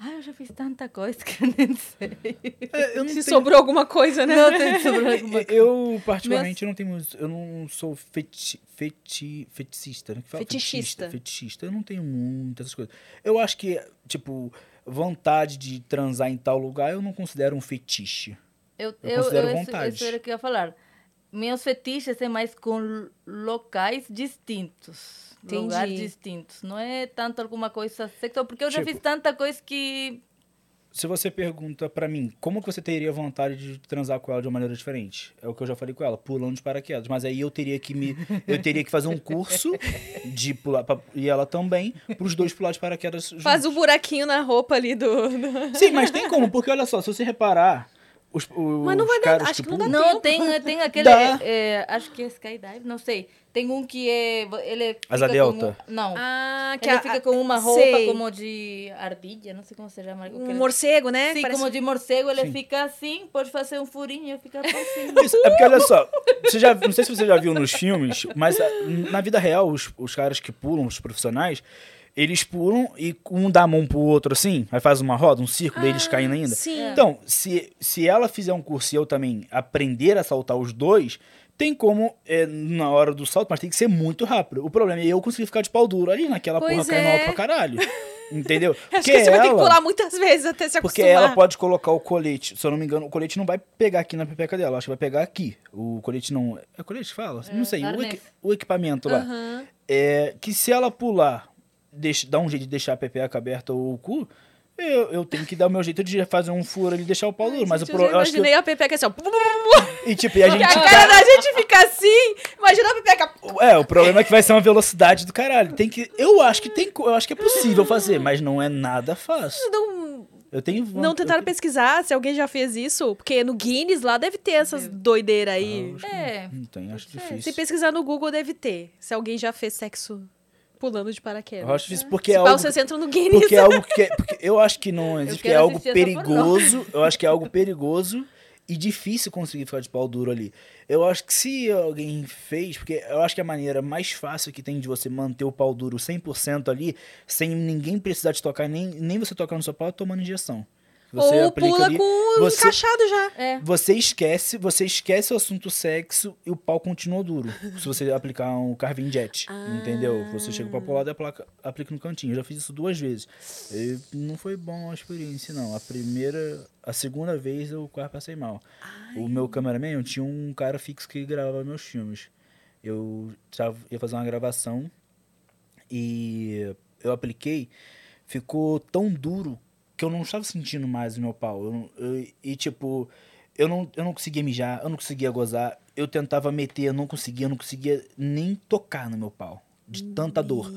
Ah, eu já fiz tanta coisa que eu nem sei. É, Eu não Se tenho- sobrou alguma coisa, né? Não tem sobre alguma coisa. Eu, particularmente, não tenho. Eu não sou feti, feti, feticista, né? Fetichista. Fetichista. Eu não tenho muitas coisas. Eu acho que, tipo, vontade de transar em tal lugar, eu não considero um fetiche. Eu, Eu eu, considero eu, vontade. Isso, isso era o que eu ia falar. Meus fetiches é mais com locais distintos. Entendi. Lugares distintos. Não é tanto alguma coisa sexual, porque eu já Tipo- fiz tanta coisa que se você pergunta pra mim como que você teria vontade de transar com ela de uma maneira diferente, é o que eu já falei com ela, pulando de paraquedas. Mas aí eu teria que me, eu teria que fazer um curso de pular pra- e ela também, pros dois pular de paraquedas. Juntos. Faz o buraquinho na roupa ali do- Sim, mas tem como, porque olha só, se você reparar, os, os Mas não vai dar- caras acho que que não dá Não, tem, tem aquele. É, acho que é skydive, não sei. Tem um que é. Ele Asa delta. como- não. Ah, que ele a- fica com uma roupa sei. como de ardilha, não sei como se chama. Um morcego, né? Sim, Parece- como de morcego, ele Sim. fica assim, pode fazer um furinho e fica. Isso, é porque olha só, você já, não sei se você já viu nos filmes, mas ah, na vida real, os, os caras que pulam, os profissionais, eles pulam e um dá a mão pro outro assim, aí faz uma roda, um círculo, daí eles caindo ainda. Sim. Então, se, se ela fizer um curso e eu também aprender a saltar os dois, tem como é, na hora do salto, mas tem que ser muito rápido. O problema é eu conseguir ficar de pau duro ali naquela Pois porra caindo é. alto pra caralho. Entendeu? Acho que você vai ter que pular muitas vezes até se Porque acostumar. ela pode colocar o colete, se eu não me engano, o colete não vai pegar aqui na pepeca dela, acho que vai pegar aqui. O colete não. É colete fala? não sei, o, equi- o equipamento lá. Aham. É que se ela pular, deixa, dar um jeito de deixar a pepeca aberta ou o cu, eu, eu tenho que dar o meu jeito de fazer um furo ali e deixar o pau duro. Mas o Gente, pro, eu já eu acho que. imaginei a pepeca assim, ó. E tipo, e a gente. A cara da gente fica assim. Imagina a pepeca. É, o problema é que vai ser uma velocidade do caralho. Tem que. Eu acho que tem. Eu acho que é possível fazer, mas não é nada fácil. Não, Eu tenho. não eu tentaram tenho- pesquisar se alguém já fez isso? Porque no Guinness lá deve ter essas doideiras aí. É. Não tem, acho Se difícil. pesquisar no Google, deve ter. Se alguém já fez sexo pulando de paraquedas. Eu acho difícil porque Se é pá, algo. vocês entram no Guinness. Porque é algo que é, porque eu acho que não existe, que é algo perigoso. Eu acho que é algo perigoso e difícil conseguir ficar de pau duro ali. Eu acho que se alguém fez, porque eu acho que a maneira mais fácil que tem de você manter o pau duro 100% ali, sem ninguém precisar te tocar, nem, nem você tocar no seu pau, é tomando injeção. Você Ou aplica pula ali, com você- encaixado já. É. você esquece, você esquece o assunto sexo e o pau continua duro. se você aplicar um carving jet, entendeu? Você chega pra pular e aplica, aplica no cantinho. Eu já fiz isso duas vezes. E não foi bom a experiência, não. A primeira, a segunda vez eu quase passei mal. O meu cameraman, eu tinha um cara fixo que gravava meus filmes. Eu tava, ia fazer uma gravação e eu apliquei, ficou tão duro que eu não estava sentindo mais o meu pau. Eu eu- e tipo, eu não, eu não conseguia mijar, eu não conseguia gozar, eu tentava meter, eu não conseguia, eu não conseguia nem tocar no meu pau. De tanta dor.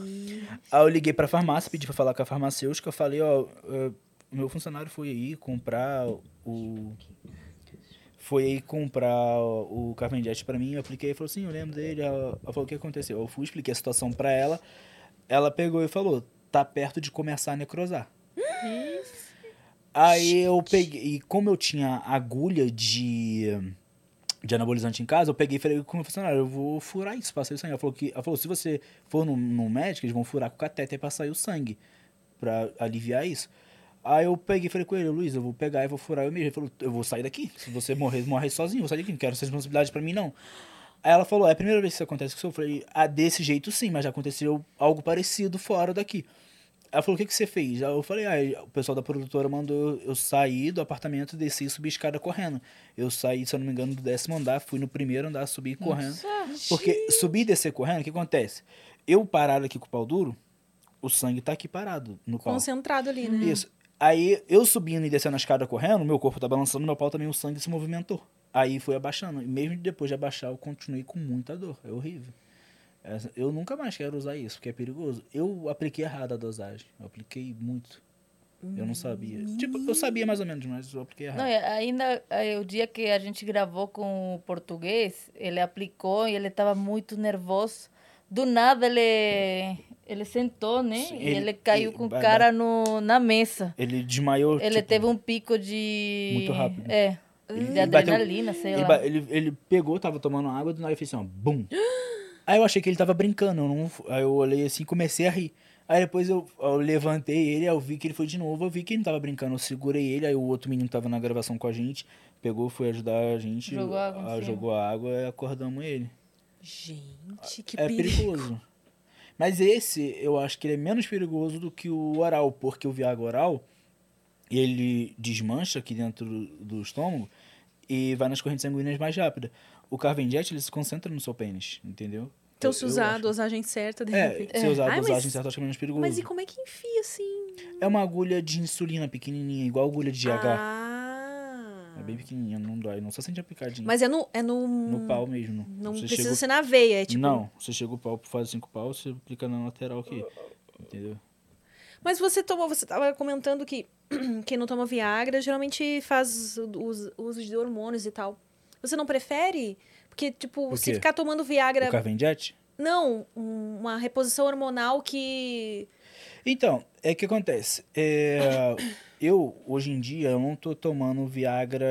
Aí eu liguei pra farmácia, pedi pra falar com a farmacêutica, eu falei, ó, eh, o meu funcionário foi aí comprar o. Foi aí comprar o Carmen Jet pra mim, eu apliquei e falou assim, eu lembro dele. Ela, ela falou o que aconteceu. Eu fui, expliquei a situação pra ela. Ela pegou e falou, tá perto de começar a necrosar. Aí eu peguei, e como eu tinha agulha de, de anabolizante em casa, eu peguei e falei com o meu funcionário, eu vou furar isso pra sair o sangue. Ela falou, que, ela falou se você for no, no médico, eles vão furar com o catéter pra sair o sangue, pra aliviar isso. Aí eu peguei e falei com ele, Luiz, eu vou pegar e vou furar eu mesmo. Ele falou, eu vou sair daqui. Se você morrer, morrer sozinho, eu vou sair daqui, não quero essa responsabilidade pra mim, não. Aí ela falou, é a primeira vez que isso acontece com o senhor? Eu falei, ah, desse jeito sim, mas já aconteceu algo parecido fora daqui. Ela falou, o que, que você fez? Eu falei, ah, o pessoal da produtora mandou eu sair do apartamento, descer e subir a escada correndo. Eu saí, se eu não me engano, do décimo andar, fui no primeiro andar, subi correndo. Porque subir e descer correndo, o que acontece? Eu parado aqui com o pau duro, o sangue tá aqui parado no pau. Concentrado ali, né? Isso. Aí, eu subindo e descendo a escada correndo, meu corpo tá balançando, meu pau também, o sangue se movimentou. Aí foi abaixando. E mesmo depois de abaixar, eu continuei com muita dor. É horrível. Eu nunca mais quero usar isso, porque é perigoso. Eu apliquei errado a dosagem. Eu apliquei muito. Eu não sabia. Tipo, eu sabia mais ou menos, mas eu apliquei errado. Não, ainda eh, o dia que a gente gravou com o português, ele aplicou e ele estava muito nervoso. Do nada ele ele sentou, né? Sim, e ele- ele caiu com o cara no, na mesa. Ele desmaiou. Ele tipo, teve um pico de. muito rápido. É. Ele- de ele bateu- adrenalina, sei lá. ele, ele pegou, tava tomando água, do nada ele fez assim, ó, bum. Aí eu achei que ele tava brincando, eu não, aí eu olhei assim e comecei a rir. Aí depois eu, eu levantei ele, aí eu vi que ele foi de novo, eu vi que ele não tava brincando, eu segurei ele, aí o outro menino tava na gravação com a gente, pegou, foi ajudar a gente, Jogou água cima. jogou água e acordamos ele. Gente, que é perigo. perigoso. Mas esse, eu acho que ele é menos perigoso do que o oral, porque o Viagra oral, ele desmancha aqui dentro do, do estômago e vai nas correntes sanguíneas mais rápida. O Carvenjet, ele se concentra no seu pênis, entendeu? Então, Eu- se usar a dosagem certa, de É, repente. se usar a Ai, mas- dosagem certa, acho que é menos perigoso. Mas e como é que enfia assim? É uma agulha de insulina pequenininha, igual agulha de GH. Ah. É bem pequenininha, não dói, não só sente a picadinha. Mas é no. É no, No pau mesmo. Não Você precisa chega- ser na veia, é tipo. Não, você chega o pau, faz cinco pau, você aplica na lateral aqui. Entendeu? Mas você tomou, você tava comentando que quem não toma Viagra geralmente faz uso de hormônios e tal. Você não prefere? Porque, tipo, se ficar tomando Viagra. O Carvendiate? Não, um- uma reposição hormonal que. Então, é que acontece. É, eu, hoje em dia, eu não tô tomando Viagra.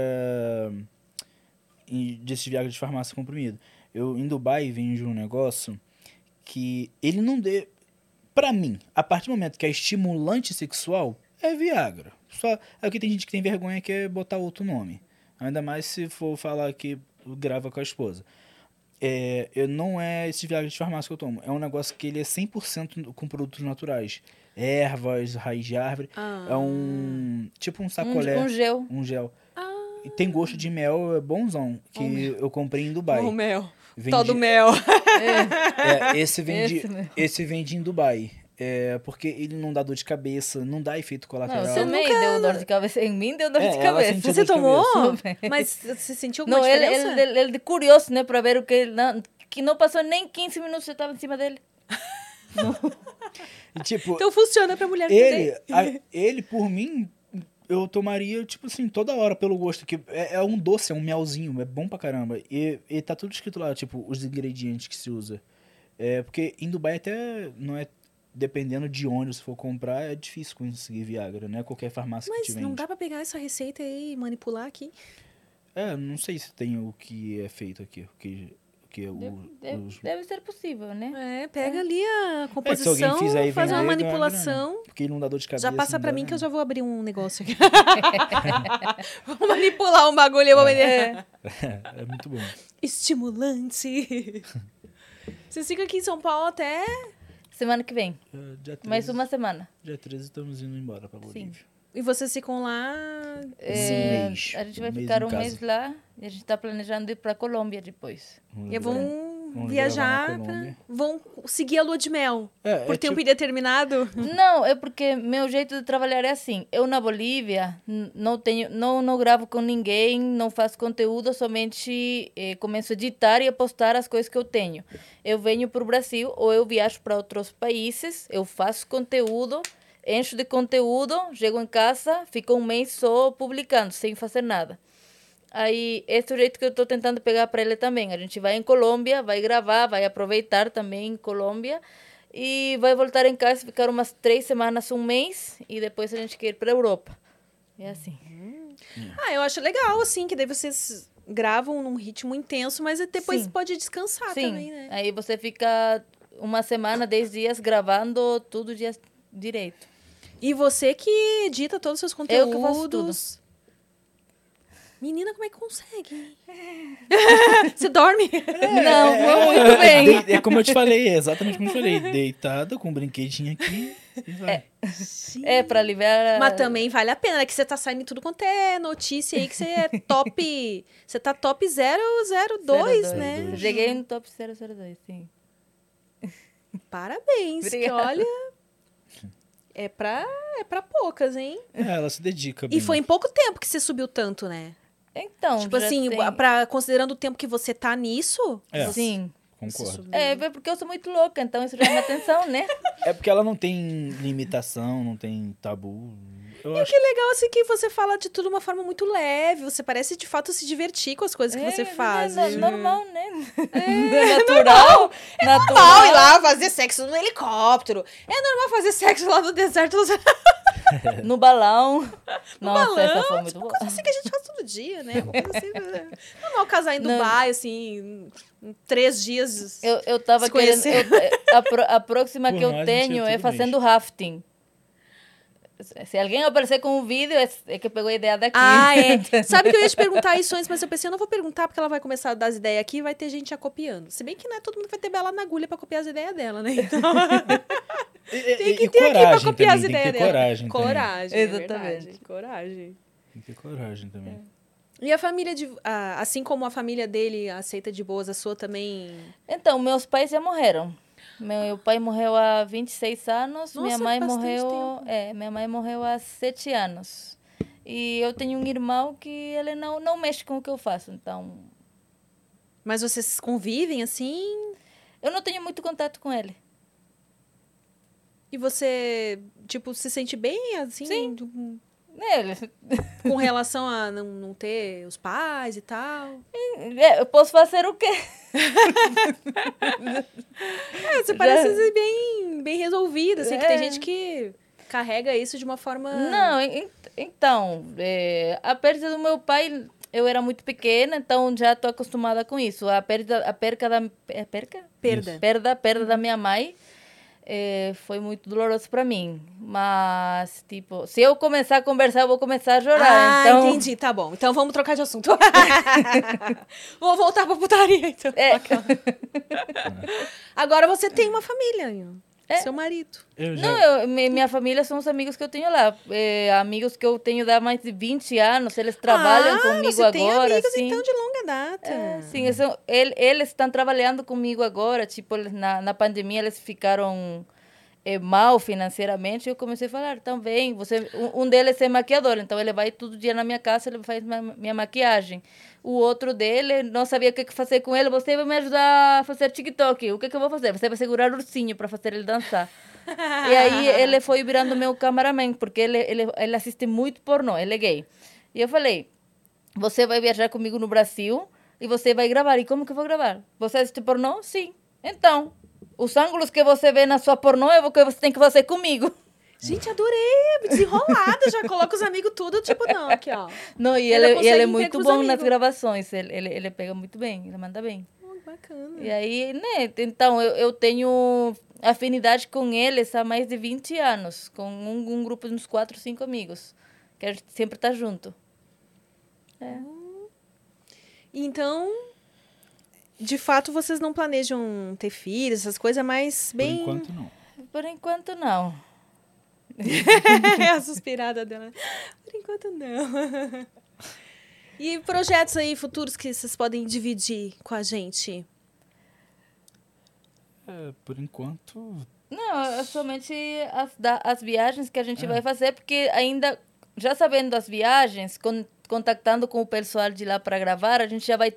e- Desses Viagra de farmácia comprimido. Eu, em Dubai, vejo um negócio que ele não dê. Pra mim, a partir do momento que é estimulante sexual, é Viagra. Só, é que tem gente que tem vergonha que é botar outro nome. Ainda mais se for falar que grava com a esposa. É, eu, não é esse Viagra de farmácia que eu tomo. É um negócio que ele é 100% com produtos naturais. Ervas, raiz de árvore. Ah. É um. Tipo um Um, sacolé. um gel. Um gel. Ah, E tem gosto de mel, é bonzão. Que eu comprei em Dubai. o mel. Vendi- Todo mel. É. É, esse vende, Esse esse vende em Dubai. É, porque ele não dá dor de cabeça, não dá efeito Não, colateral. eu também deu dor de cabeça. Em mim deu dor É, de cabeça. Você tomou? cabeça. Mas você sentiu alguma Não, ele, diferença? ele, ele de curioso, né? Pra ver o que ele... Não, que não passou nem 15 minutos eu tava em cima dele. E, tipo, Então funciona pra mulher ele, a- ele, por mim, eu tomaria, tipo assim, toda hora pelo gosto. Que é, é um doce, é um melzinho, é bom pra caramba. E, e tá tudo escrito lá, tipo, os ingredientes que se usa. É, porque em Dubai até não é. Dependendo de onde você for comprar, é difícil conseguir Viagra, né? Qualquer farmácia que Mas te vende. não dá pra pegar essa receita aí e manipular aqui? É, não sei se tem o que é feito aqui. O que, o que é o, Deve, os... deve ser possível, né? É, pega ali a É, se composição, alguém fizer e faz vender, uma manipulação. Porque ele não dá dor de cabeça. Já passa pra mim que eu já vou abrir um negócio aqui. vou manipular um bagulho e vou vender. É, é muito bom. Estimulante. Vocês ficam aqui em São Paulo até... Semana que vem. É, dia 13, Mais uma semana. Dia 13 estamos indo embora pra Bolívia. E vocês ficam lá... É, mês. a gente vai Um ficar um casa. mês lá e a gente tá planejando ir pra Colômbia depois. Vamos E gravar- vão viajar, pra- vão seguir a lua de mel. É, Por é tempo tipo- indeterminado. Não, é porque meu jeito de trabalhar é assim. Eu na Bolívia não tenho, não, não gravo com ninguém, não faço conteúdo, somente eh, começo a editar e a postar as coisas que eu tenho. Eu venho para o Brasil ou eu viajo para outros países, eu faço conteúdo, encho de conteúdo, chego em casa, fico um mês só publicando, sem fazer nada. Aí, esse é o jeito que eu estou tentando pegar para ele também. A gente vai em Colômbia, vai gravar, vai aproveitar também em Colômbia e vai voltar em casa, ficar umas três semanas, um mês e depois a gente quer ir para Europa. É assim. Ah, eu acho legal, assim, que daí vocês gravam num ritmo intenso, mas depois Sim. pode descansar Sim, também, né? aí você fica uma semana, dez dias gravando tudo dias direito. E você que edita todos os seus Eu conteúdos. que faço tudo. Menina, como é que consegue? você dorme? Não, não muito bem. de- é como eu te falei, é exatamente como eu te falei. Deitada, com um brinquedinho aqui e vai. É, para aliviar... a- Mas também vale a pena, né? Que você tá saindo em tudo quanto é notícia aí, que você é top. você tá top 002, né? Eu Cheguei no top 002, sim. Parabéns, que Obrigada. olha. É pra, é pra poucas, hein? É, ela se dedica E bem. foi em pouco tempo que você subiu tanto, né? Então, tipo assim, tem- pra, considerando o tempo que você tá nisso. É. Sim. Concordo. É, é porque eu sou muito louca, então isso chama atenção, né? É porque ela não tem limitação, não tem tabu. Eu E acho que legal, assim, que você fala de tudo de uma forma muito leve. Você parece, de fato, se divertir com as coisas que você É, faz. É, no- normal, né? É, natural. natural. normal ir lá fazer sexo no helicóptero. É normal fazer sexo lá no deserto. No No balão. Nossa, balão, essa foi muito tipo, boa. coisa assim que a gente faz todo dia, né? Uma coisa assim, né? normal casar em Não. Dubai, assim, em- em três dias. Eu, eu tava querendo. eu- a, a próxima Por que eu tenho é é fazendo rafting. Se alguém aparecer com um vídeo, é, é que pegou a ideia daqui. Ah, é. Sabe que eu ia te perguntar isso antes, mas eu pensei, eu não vou perguntar porque ela vai começar a dar as ideias aqui e vai ter gente já copiando. Se bem que não é todo mundo que vai ter bela na agulha pra copiar as ideias dela, né? Então, E- tem que e ter aqui pra coragem copiar as também, ideias tem que ter dela. coragem. Coragem, é Exatamente. Coragem. Tem que ter coragem também. E a família de. a- assim como a família dele aceita de boas, a sua também. Então, meus pais já morreram. Meu pai morreu há 26 anos, minha Nossa, mãe bastante morreu, tempo. é, minha mãe morreu há 7 anos. E eu tenho um irmão que ele não não mexe com o que eu faço, então Mas vocês convivem assim? eu não tenho muito contato com ele. E você, tipo, se sente bem assim? Sim. do- Ele, Com relação a não, não ter os pais e tal? é, eu posso fazer o quê? É, você parece ser bem, bem resolvida, assim, que tem É. gente que carrega isso de uma forma. Não, en- então, é, a perda do meu pai, eu era muito pequena, então já estou acostumada com isso. A perda, a perca da é perca? Perda. Perda, perda da minha mãe é, foi muito doloroso para mim. Mas, tipo, se eu começar a conversar, eu vou começar a chorar. Ah, então, entendi, tá bom. Então vamos trocar de assunto. Vou voltar pra putaria, então. É. Agora você tem uma família, Ian. É. seu marido. Eu já, Não, eu, mi- minha família são os amigos que eu tenho lá. É, amigos que eu tenho há mais de 20 anos, eles trabalham ah, comigo você tem agora. amigos, sim. então, de longa data. É, sim, eles, eles estão trabalhando comigo agora. Tipo, eles, na, na pandemia eles ficaram eh, mal financeiramente. Eu comecei a falar, então vem, você, um, deles é maquiador, então ele vai todo dia na minha casa, ele faz minha, minha maquiagem. O outro dele não sabia o que fazer com ele. Você vai me ajudar a fazer TikTok. O que, que eu vou fazer? Você vai segurar o ursinho para fazer ele dançar. E aí ele foi virando meu cameraman, porque ele, ele, ele assiste muito pornô, ele é gay. E eu falei, você vai viajar comigo no Brasil e você vai gravar. E como que eu vou gravar? Você assiste pornô? Sim. Então, os ângulos que você vê na sua pornô é o que você tem que fazer comigo. Gente, adorei. Desenrolada. Já coloca os amigos tudo, tipo, não, aqui, ó. Não, e ele, e consegue ele é muito bom nas amigos. gravações. Ele, ele, ele pega muito bem, ele manda bem. Oh, bacana. E aí, né? Então, eu, eu tenho afinidade com eles há mais de 20 anos. Com um, um grupo de uns 4, 5 amigos. Que a gente sempre tá junto. Então, de fato, vocês não planejam ter filhos, essas coisas, mas por bem. enquanto, não. Por enquanto, não. É a suspirada dela. Por enquanto, não. E projetos aí futuros que vocês podem dividir com a gente? É, por enquanto, Não, é somente as, da- as viagens que a gente É. vai fazer, porque ainda, já sabendo das viagens, con- contactando com o pessoal de lá para gravar, a gente já vai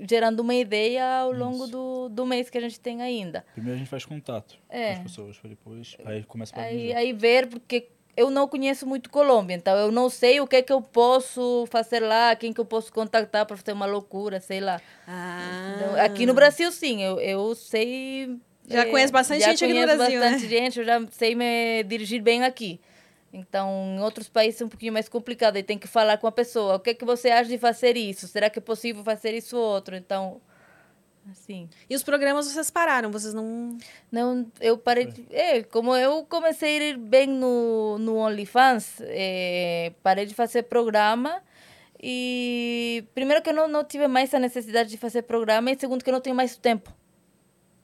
gerando uma ideia ao longo do, do mês que a gente tem ainda. primeiro a gente faz contato É. com as pessoas, depois aí começa a Aí, aí ver, porque eu não conheço muito Colômbia, então eu não sei o que é que eu posso fazer lá, quem que eu posso contactar para fazer uma loucura, sei lá. Ah. Então, aqui no Brasil, sim, eu, eu sei. Já eh, conhece bastante já gente aqui no conheço Brasil, né? bastante gente, eu já sei me dirigir bem aqui. Então, em outros países é um pouquinho mais complicado, aí tem que falar com a pessoa. O que, é que você acha de fazer isso? Será que é possível fazer isso ou outro? Então, assim. E os programas vocês pararam, vocês não. Não, eu parei. de- É, como eu comecei a ir bem no, no OnlyFans, é, parei de fazer programa. E primeiro que eu não, não tive mais a necessidade de fazer programa, e segundo que eu não tenho mais tempo.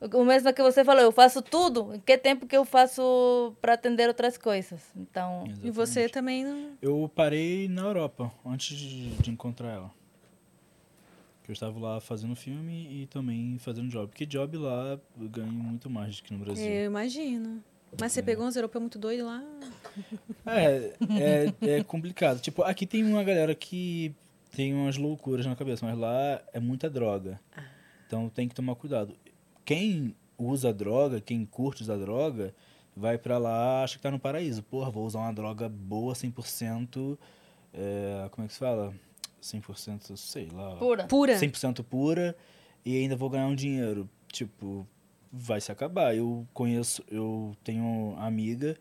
O mesmo que você falou, eu faço tudo. Em que tempo que eu faço para atender outras coisas? Então, E você também não. Eu parei na Europa antes de, de encontrar ela. Que eu estava lá fazendo filme e também fazendo job. Porque job lá eu ganho muito mais do que no Brasil. Eu imagino. Mas você pegou uns europeus muito doidos lá? É, é, é complicado. Tipo, aqui tem uma galera que tem umas loucuras na cabeça, mas lá é muita droga. Então tem que tomar cuidado. Quem usa droga, quem curte usar droga, vai pra lá, acha que tá no paraíso. Porra, vou usar uma droga boa, 100%. É, como é que se fala? 100%, sei lá. pura. Pura. 100% pura e ainda vou ganhar um dinheiro. Tipo, vai se acabar. Eu conheço, eu tenho uma amiga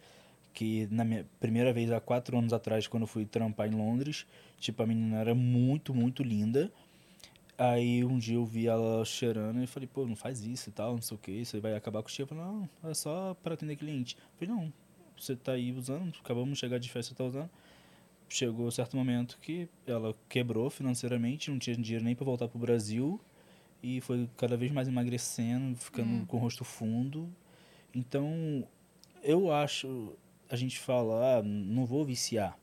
que na minha primeira vez há quatro anos atrás, quando eu fui trampar em Londres, tipo, a menina era muito, muito linda. Aí um dia eu vi ela cheirando e falei, pô, não faz isso e tal, não sei o que, isso aí vai acabar com o cheiro. Eu falei, não, é só para atender cliente. Eu falei, não, você tá aí usando, acabamos de chegar de festa, você tá usando. Chegou um certo momento que ela quebrou financeiramente, não tinha dinheiro nem para voltar pro Brasil e foi cada vez mais emagrecendo, ficando com o rosto fundo. Então, eu acho, a gente fala, ah, não vou viciar,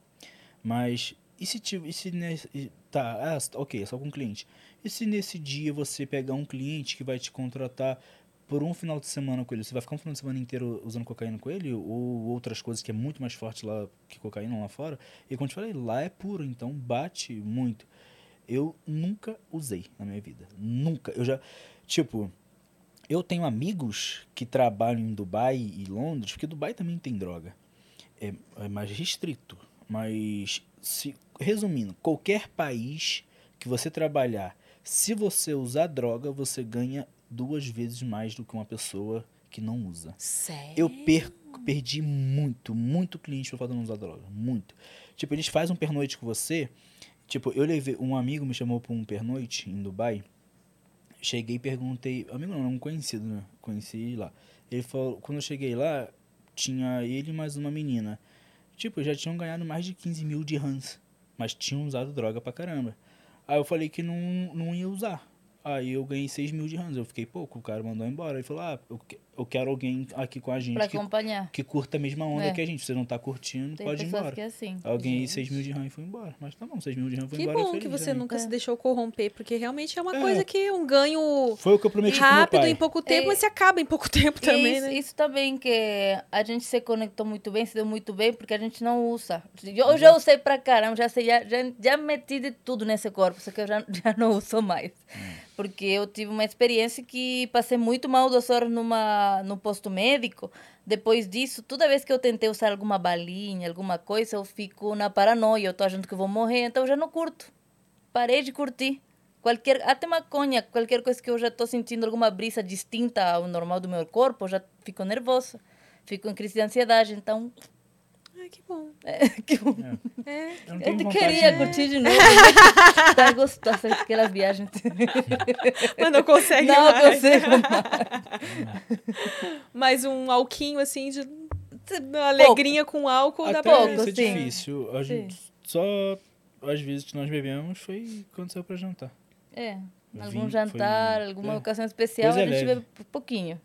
mas e se, e se tá, ah, ok, é só com cliente. E se nesse dia você pegar um cliente que vai te contratar por um final de semana com ele, você vai ficar um final de semana inteiro usando cocaína com ele ou outras coisas que é muito mais forte lá que cocaína lá fora? E como eu te falei, lá é puro, então bate muito. Eu nunca usei na minha vida, nunca. Eu já, tipo, eu tenho amigos que trabalham em Dubai e Londres, porque Dubai também tem droga. É, é mais restrito. Mas, se, resumindo, qualquer país que você trabalhar, se você usar droga, você ganha duas vezes mais do que uma pessoa que não usa. Sério? Eu perco, perdi muito, muito cliente por falta de não usar droga. Muito. Tipo, eles fazem um pernoite com você. Tipo, eu levei. Um amigo me chamou pra um pernoite em Dubai. Cheguei e perguntei. Amigo não, um conhecido, né? Conheci lá. Ele falou. Quando eu cheguei lá, tinha ele mais uma menina. Tipo, já tinham ganhado mais de 15 mil de Hans. Mas tinham usado droga pra caramba. Aí eu falei que não, não ia usar. Aí eu ganhei 6 mil de Hans. Eu fiquei pouco, o cara mandou embora. Ele falou: Ah, eu, eu quero alguém aqui com a gente Pra que, acompanhar. que curta a mesma onda É. que a gente. Se você não tá curtindo, Tem pode ir embora. que é assim. Alguém aí 6 mil de RAM e foi embora. Mas tá bom, 6 mil de RAM foi Que embora. bom feliz que você nunca É. se deixou corromper, porque realmente é uma É. coisa que é um ganho Foi o que eu prometi pro meu rápido pai. em pouco tempo, É. mas se acaba em pouco tempo também, isso, né? isso também que a gente se conectou muito bem, se deu muito bem, porque a gente não usa. Eu já usei pra caramba, já, sei, já, já, já meti de tudo nesse corpo, só que eu já, já não uso mais. Porque eu tive uma experiência que passei muito mal duas horas numa, no posto médico. Depois disso, toda vez que eu tentei usar alguma balinha, alguma coisa, eu fico na paranoia, eu tô achando que vou morrer, então eu já não curto. Parei de curtir. Qualquer, até maconha, qualquer coisa que eu já estou sentindo alguma brisa distinta ao normal do meu corpo, eu já fico nervosa. Fico em crise de ansiedade, então... Ai, que bom. É, que bom. É. Eu não Eu vontade, queria não. curtir de novo. tá gostosa aquelas viagens. Mas não consegue Não mais. consigo mais. Mais um alquinho, assim, de... Uma alegria com álcool dá Até pra... pouco, isso é sim. difícil. A gente só... Às vezes que nós bebemos foi quando saiu pra jantar. É, Vim, algum foi- jantar, alguma é. ocasião especial, Coisa a gente leve. bebe um pouquinho.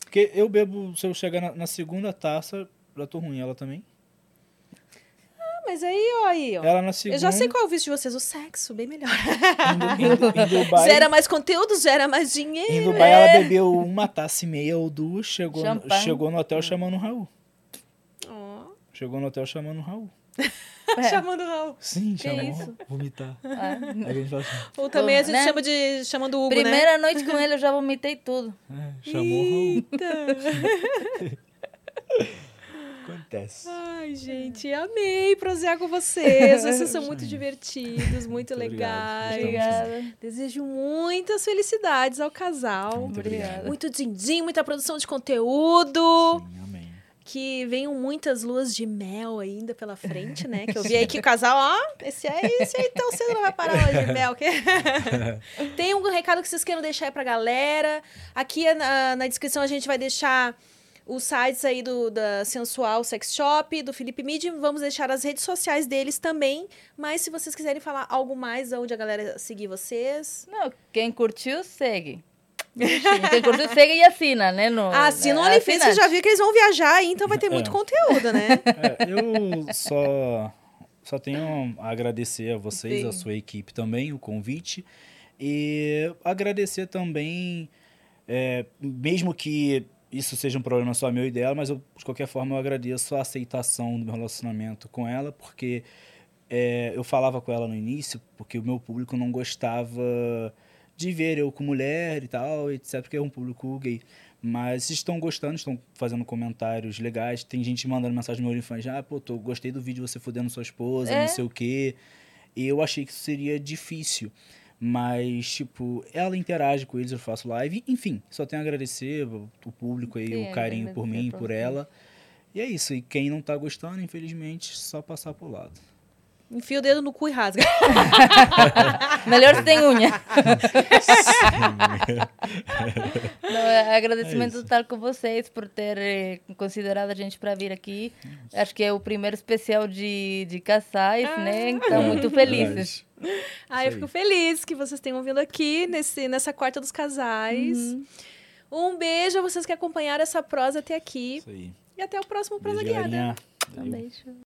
Porque eu bebo, se eu chegar na, na segunda taça, já tô ruim. Ela também. Ah, mas aí, ó, aí, ó. Ela na segunda... Eu já sei qual é o vício de vocês, o sexo, bem melhor. Em, em, em Dubai, Gera mais conteúdo, gera mais dinheiro. em Dubai ela bebeu uma taça e meia ou duas, chegou, no, chegou no hotel chamando o Raul. Ó, Chegou no hotel chamando o Raul. Chamando o Raul. Sim, Que chamou. isso? Vomitar. Ah, Aí a gente fala assim, Ou também a gente Né? chama de... Chamando o Hugo, né? Primeira noite com ele eu já vomitei tudo. é, chamou o Raul. Acontece. Ai, gente, amei prosear com vocês. Vocês são muito divertidos, muito Muito legais. Obrigada. Desejo muitas felicidades ao casal. Muito Obrigada. Muito din-din, muita produção de conteúdo. Sim, amém. Que venham muitas luas de mel ainda pela frente, né? Que eu vi aí que o casal, ó, esse aí, esse aí tão cedo não vai parar a lua de mel. Que... Tem algum recado que vocês queiram deixar aí pra galera? Aqui na, na descrição a gente vai deixar os sites aí do da Sensual Sex Shop, do Felipe Midi. Vamos deixar as redes sociais deles também. Mas se vocês quiserem falar algo mais, onde a galera seguir vocês. Não, quem curtiu, segue. Quem curtiu, segue e assina, né? No, Assina o é, OnlyFans, você já viu que eles vão viajar aí, então vai ter É. muito conteúdo, né? É, eu só, só tenho a agradecer a vocês, a Sim. sua equipe também, o convite. E agradecer também, é, mesmo que isso seja um problema só meu e dela, mas eu, de qualquer forma eu agradeço a aceitação do meu relacionamento com ela, porque é, eu falava com ela no início, porque o meu público não gostava de ver eu com mulher e tal, etc, porque é um público gay. Mas estão gostando, estão fazendo comentários legais. Tem gente mandando mensagem no meu OnlyFans, ah, pô, tô, gostei do vídeo de você fudendo sua esposa, É. não sei o quê. E eu achei que isso seria difícil. Mas, tipo, ela interage com eles, eu faço live. Enfim, só tenho a agradecer o público aí, Sim, o carinho por mim, por você. ela. E é isso. E quem não tá gostando, infelizmente, só passar pro lado. Enfia o dedo no cu e rasga. Melhor se tem unha. Não, é agradecimento É total com vocês por ter eh, considerado a gente para vir aqui. Acho que é o primeiro especial de, de casais, né? Então, muito felizes. Ah, eu fico feliz que vocês tenham vindo aqui nesse, nessa quarta dos casais. Uhum. Um beijo a vocês que acompanharam essa prosa até aqui. Isso aí. E até o próximo Prosa Guiada. Um beijo.